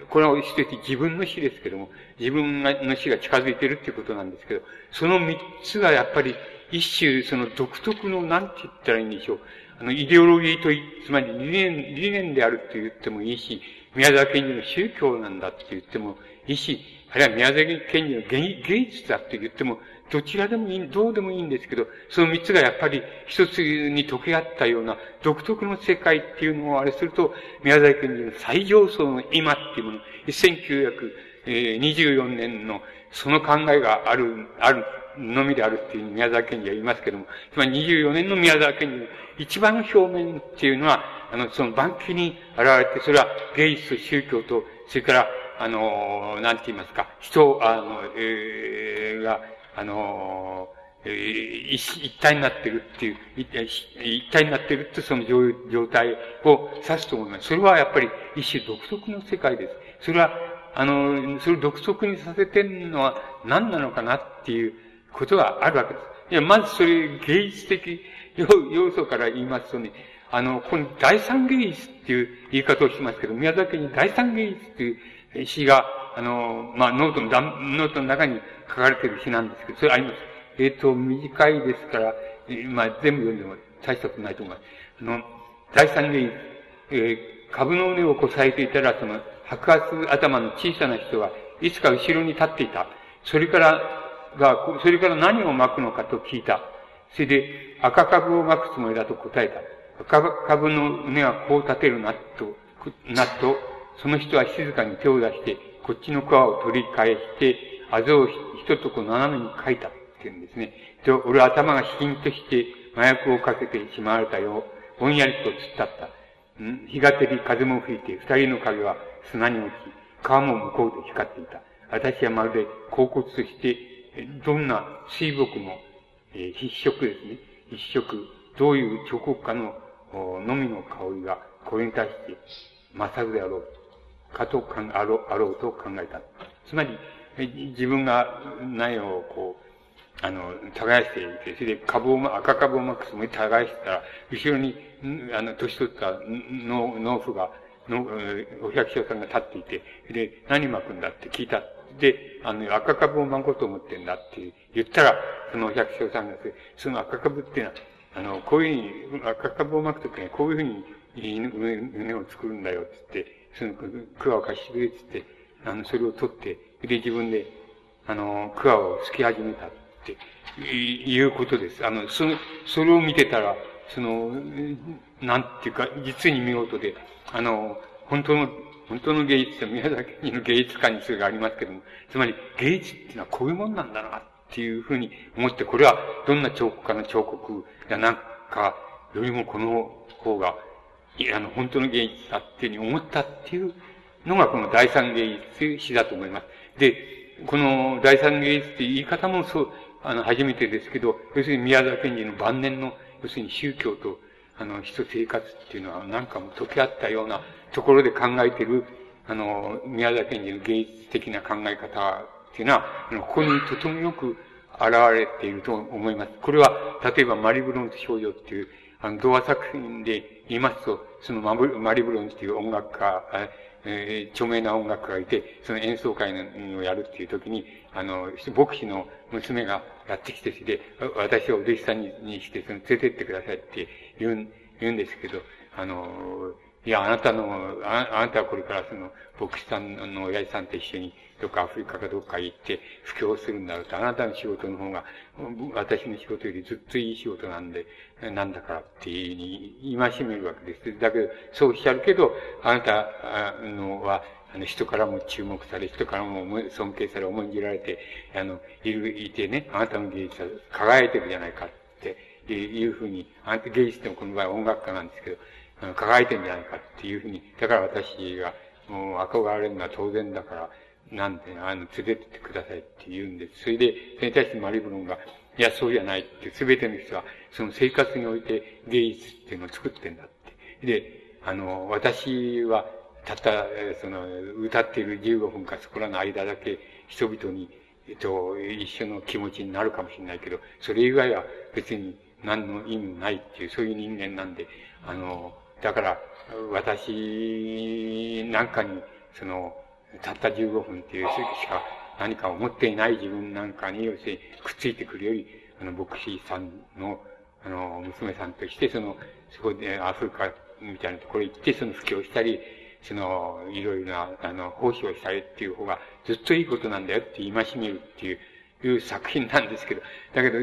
これは一つ自分の死ですけども、自分の死が近づいてるっていうことなんですけど、その三つがやっぱり一種その独特の、なんて言ったらいいんでしょう。あの、イデオロギーと、つまり理念、理念であるって言ってもいいし、宮沢賢治の宗教なんだって言ってもいいし、あるいは宮沢賢治の芸術だって言っても、どちらでもいい、どうでもいいんですけど、その三つがやっぱり一つに溶け合ったような独特の世界っていうのをあれすると、宮沢賢治の最上層の今っていうもの、1924年のその考えがある、あるのみであるっていう宮沢賢治は言いますけども、つまり24年の宮沢賢治の一番の表面っていうのは、あの、その晩期に現れて、それは芸術と宗教と、それから、あの、なんて言いますか、人、あの、えー、が、あの、えー、一体になってるっていう、一体になってるってその状態を指すと思います。それはやっぱり一種独特の世界です。それは、あの、それを独特にさせてるのは何なのかなっていうことがあるわけです。いや、まずそれ芸術的要素から言いますとね、あの、この第三芸術っていう言い方をしますけど、宮沢に第三芸術っていう詩が、あの、まあ、ノートの、ノートの中に書かれてる詩なんですけど、それあります。えっ、ー、と、短いですから、まあ、全部読んでも大したことないと思います。あの、第三芸術、えー、株の根をこさえていたら、その、白髪頭の小さな人が、いつか後ろに立っていた。それから、が、それから何を巻くのかと聞いた。それで、赤株を巻くつもりだと答えた。赤株の根はこう立てるな、と、な、と、その人は静かに手を出して、こっちの皮を取り返して、あざを一とこ斜めに書いたって言うんですね。で、俺は頭がシンとして麻薬をかけてしまわれたよ。ぼんやりと突っ立った。ん？日が照り風も吹いて、二人の影は砂に落ち、川も向こうで光っていた。私はまるで恍惚として、どんな水墨も、えー、筆色ですね。筆色、どういう彫刻家ののみの香りが、これに対して、勝るであろう。かとかん、あろう、あろうと考えた。つまり、自分が苗をこう、あの、耕していて、それで株を、赤株をまくつもり耕してたら、後ろに、あの、年取った農農夫が、の、お百姓さんが立っていて、で、何巻くんだって聞いた。で、あの、赤株を巻こうと思ってんだって言ったら、そのお百姓さんが、その赤株っていうのは、あの、こういうふうに、赤株を巻くときにこういうふうに、畝を作るんだよ、つって、その、桑を貸してくれ、つって、あの、それを取って、で、自分で、あの、桑を突き始めたっていうことです。あの、その、それを見てたら、その、なんていうか、実に見事で、あの、本当の、本当の芸術は宮崎の芸術家にそれがありますけども、つまり芸術っていうのはこういうもんなんだなっていうふうに思って、これはどんな彫刻家の彫刻やなんかよりもこの方が、いや、あの、本当の芸術だっていうふうに思ったっていうのがこの第三芸術史だと思います。で、この第三芸術って言い方もそう、あの、初めてですけど、要するに宮沢賢治の晩年の、要するに宗教と、あの、人生活っていうのは何かも溶け合ったようなところで考えてるあの、宮崎県人の芸術的な考え方っていうのは、あの、ここにとてもよく現れていると思います。これは、例えばマリブロンと少女っていう、あの、童話作品で言いますと、そのマリブロンっていう音楽家、えー、著名な音楽家がいて、その演奏会をやるっていう時に、あの、牧師の娘がやってきて、て、私をお弟子さんにして、その、連れてってくださいって言うん、言うんですけど、あの、いや、あなたの、ああなたはこれからその、牧師さんの親父さんと一緒に、どっかアフリカかどっか行って、布教するんだろうと、あなたの仕事の方が、私の仕事よりずっといい仕事なんで、なんだからっていうに、戒めるわけです。だけど、そうおっしゃるけど、あなたのは、あの、人からも注目され、人からも尊敬され、重んじられて、あの、いる、いてね、あなたの芸術は輝いてるじゃないかっていうふうに、あなた芸術でもこの場合音楽家なんですけど、輝いてんじゃないかっていうふうに、だから私が、もう憧れるのは当然だから、なんで、あの、連れてってくださいって言うんです。それで、それに対してマリブロンが、いや、そうじゃないって、すべての人は、その生活において芸術っていうのを作ってんだって。で、あの、私は、たった、その、歌っている15分かそこらの間だけ、人々に、えっと、一緒の気持ちになるかもしれないけど、それ以外は別に何の意味もないっていう、そういう人間なんで、あの、だから、私なんかに、その、たった15分っていうしか何か思っていない自分なんかに、要するにくっついてくるより、あの、牧師さんの、あの、娘さんとして、その、そこでアフリカみたいなところ行って、その布教したり、その、いろいろな、あの、奉仕をしたりっていう方がずっといいことなんだよって戒めるっていう、いう作品なんですけど、だけど、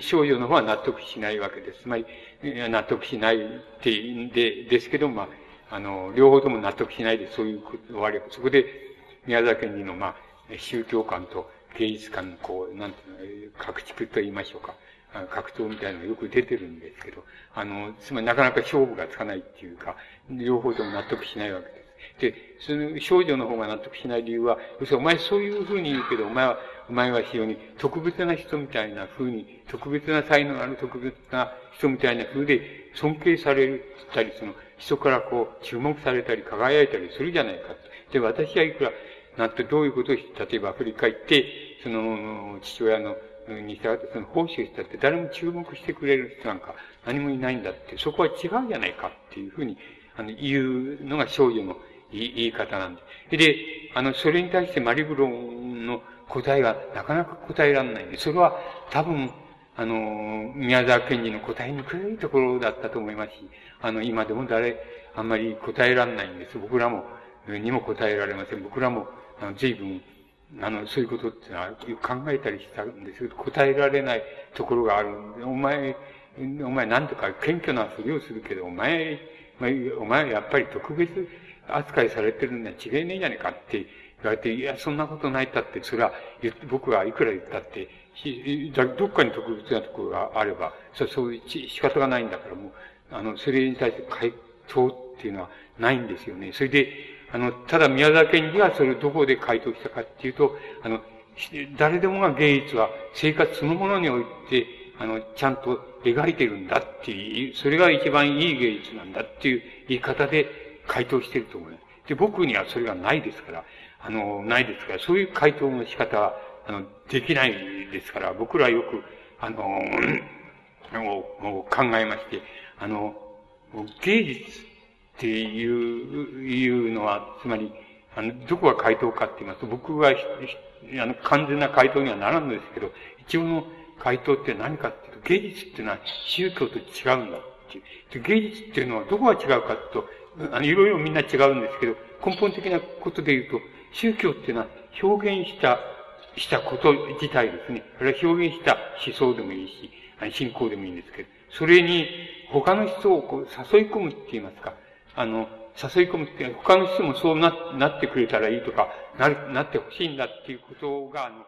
少女の方は納得しないわけです。つまり、納得しないっていうんで、ですけど、まあ、あの、両方とも納得しないで、そういう終わり、そこで、宮崎県の、まあ、宗教観と芸術観の、こう、なんていうの、各地区と言いましょうか。格闘みたいなのがよく出てるんですけど、あの、つまりなかなか勝負がつかないっていうか、両方とも納得しないわけです。で、その少女の方が納得しない理由は、要するにお前そういうふうに言うけど、お前は、お前は非常に特別な人みたいな風に、特別な才能ある特別な人みたいな風で尊敬されるったり、その、人からこう、注目されたり、輝いたりするじゃないか。で、私はいくら、なんてどういうことをして、例えばアフリカ行って、その、父親の、に従ってその奉仕をしたって誰も注目してくれる人なんか何もいないんだって、そこは違うじゃないかっていうふうに、あの、言うのが少女の言い方なんで。で、あの、それに対してマリブロンの答えがなかなか答えられない、それは多分、あの、宮沢賢治の答えにくいところだったと思いますし、あの、今でも誰、あんまり答えられないんです。僕らも、にも答えられません。僕らも、あの、随分、あの、そういうことってのは考えたりしたんですけど、答えられないところがあるんで、お前、お前なんとか謙虚なふりをするけど、お前、お前やっぱり特別扱いされてるんは違えねえじゃねえかって言われて、いや、そんなことないったって、それは、僕がいくら言ったって、どっかに特別なところがあれば、そそういう仕方がないんだから、もう、あの、それに対して回答っていうのはないんですよね。それで、あの、ただ宮沢賢治がそれをどこで回答したかっていうと、あの、誰でもが芸術は生活そのものにおいて、あの、ちゃんと描いてるんだっていう、それが一番いい芸術なんだっていう言い方で回答してると思います。で、僕にはそれがないですから、あの、ないですから、そういう回答の仕方は、あの、できないですから、僕らよく、あの、もう考えまして、あの、芸術っていう、いうのは、つまり、あの、どこが回答かって言いますと、僕は、あの、完全な回答にはならんのですけど、一応の回答って何かっていうと、芸術っていうのは宗教と違うんだっていう。芸術っていうのはどこが違うかと、あの、いろいろみんな違うんですけど、根本的なことで言うと、宗教っていうのは表現した、したこと自体ですね。これは表現した思想でもいいし、信仰でもいいんですけど、それに他の人をこう誘い込むって言いますか、あの、誘い込むって他の人もそうななってくれたらいいとか、な、なってほしいんだっていうことが、あの、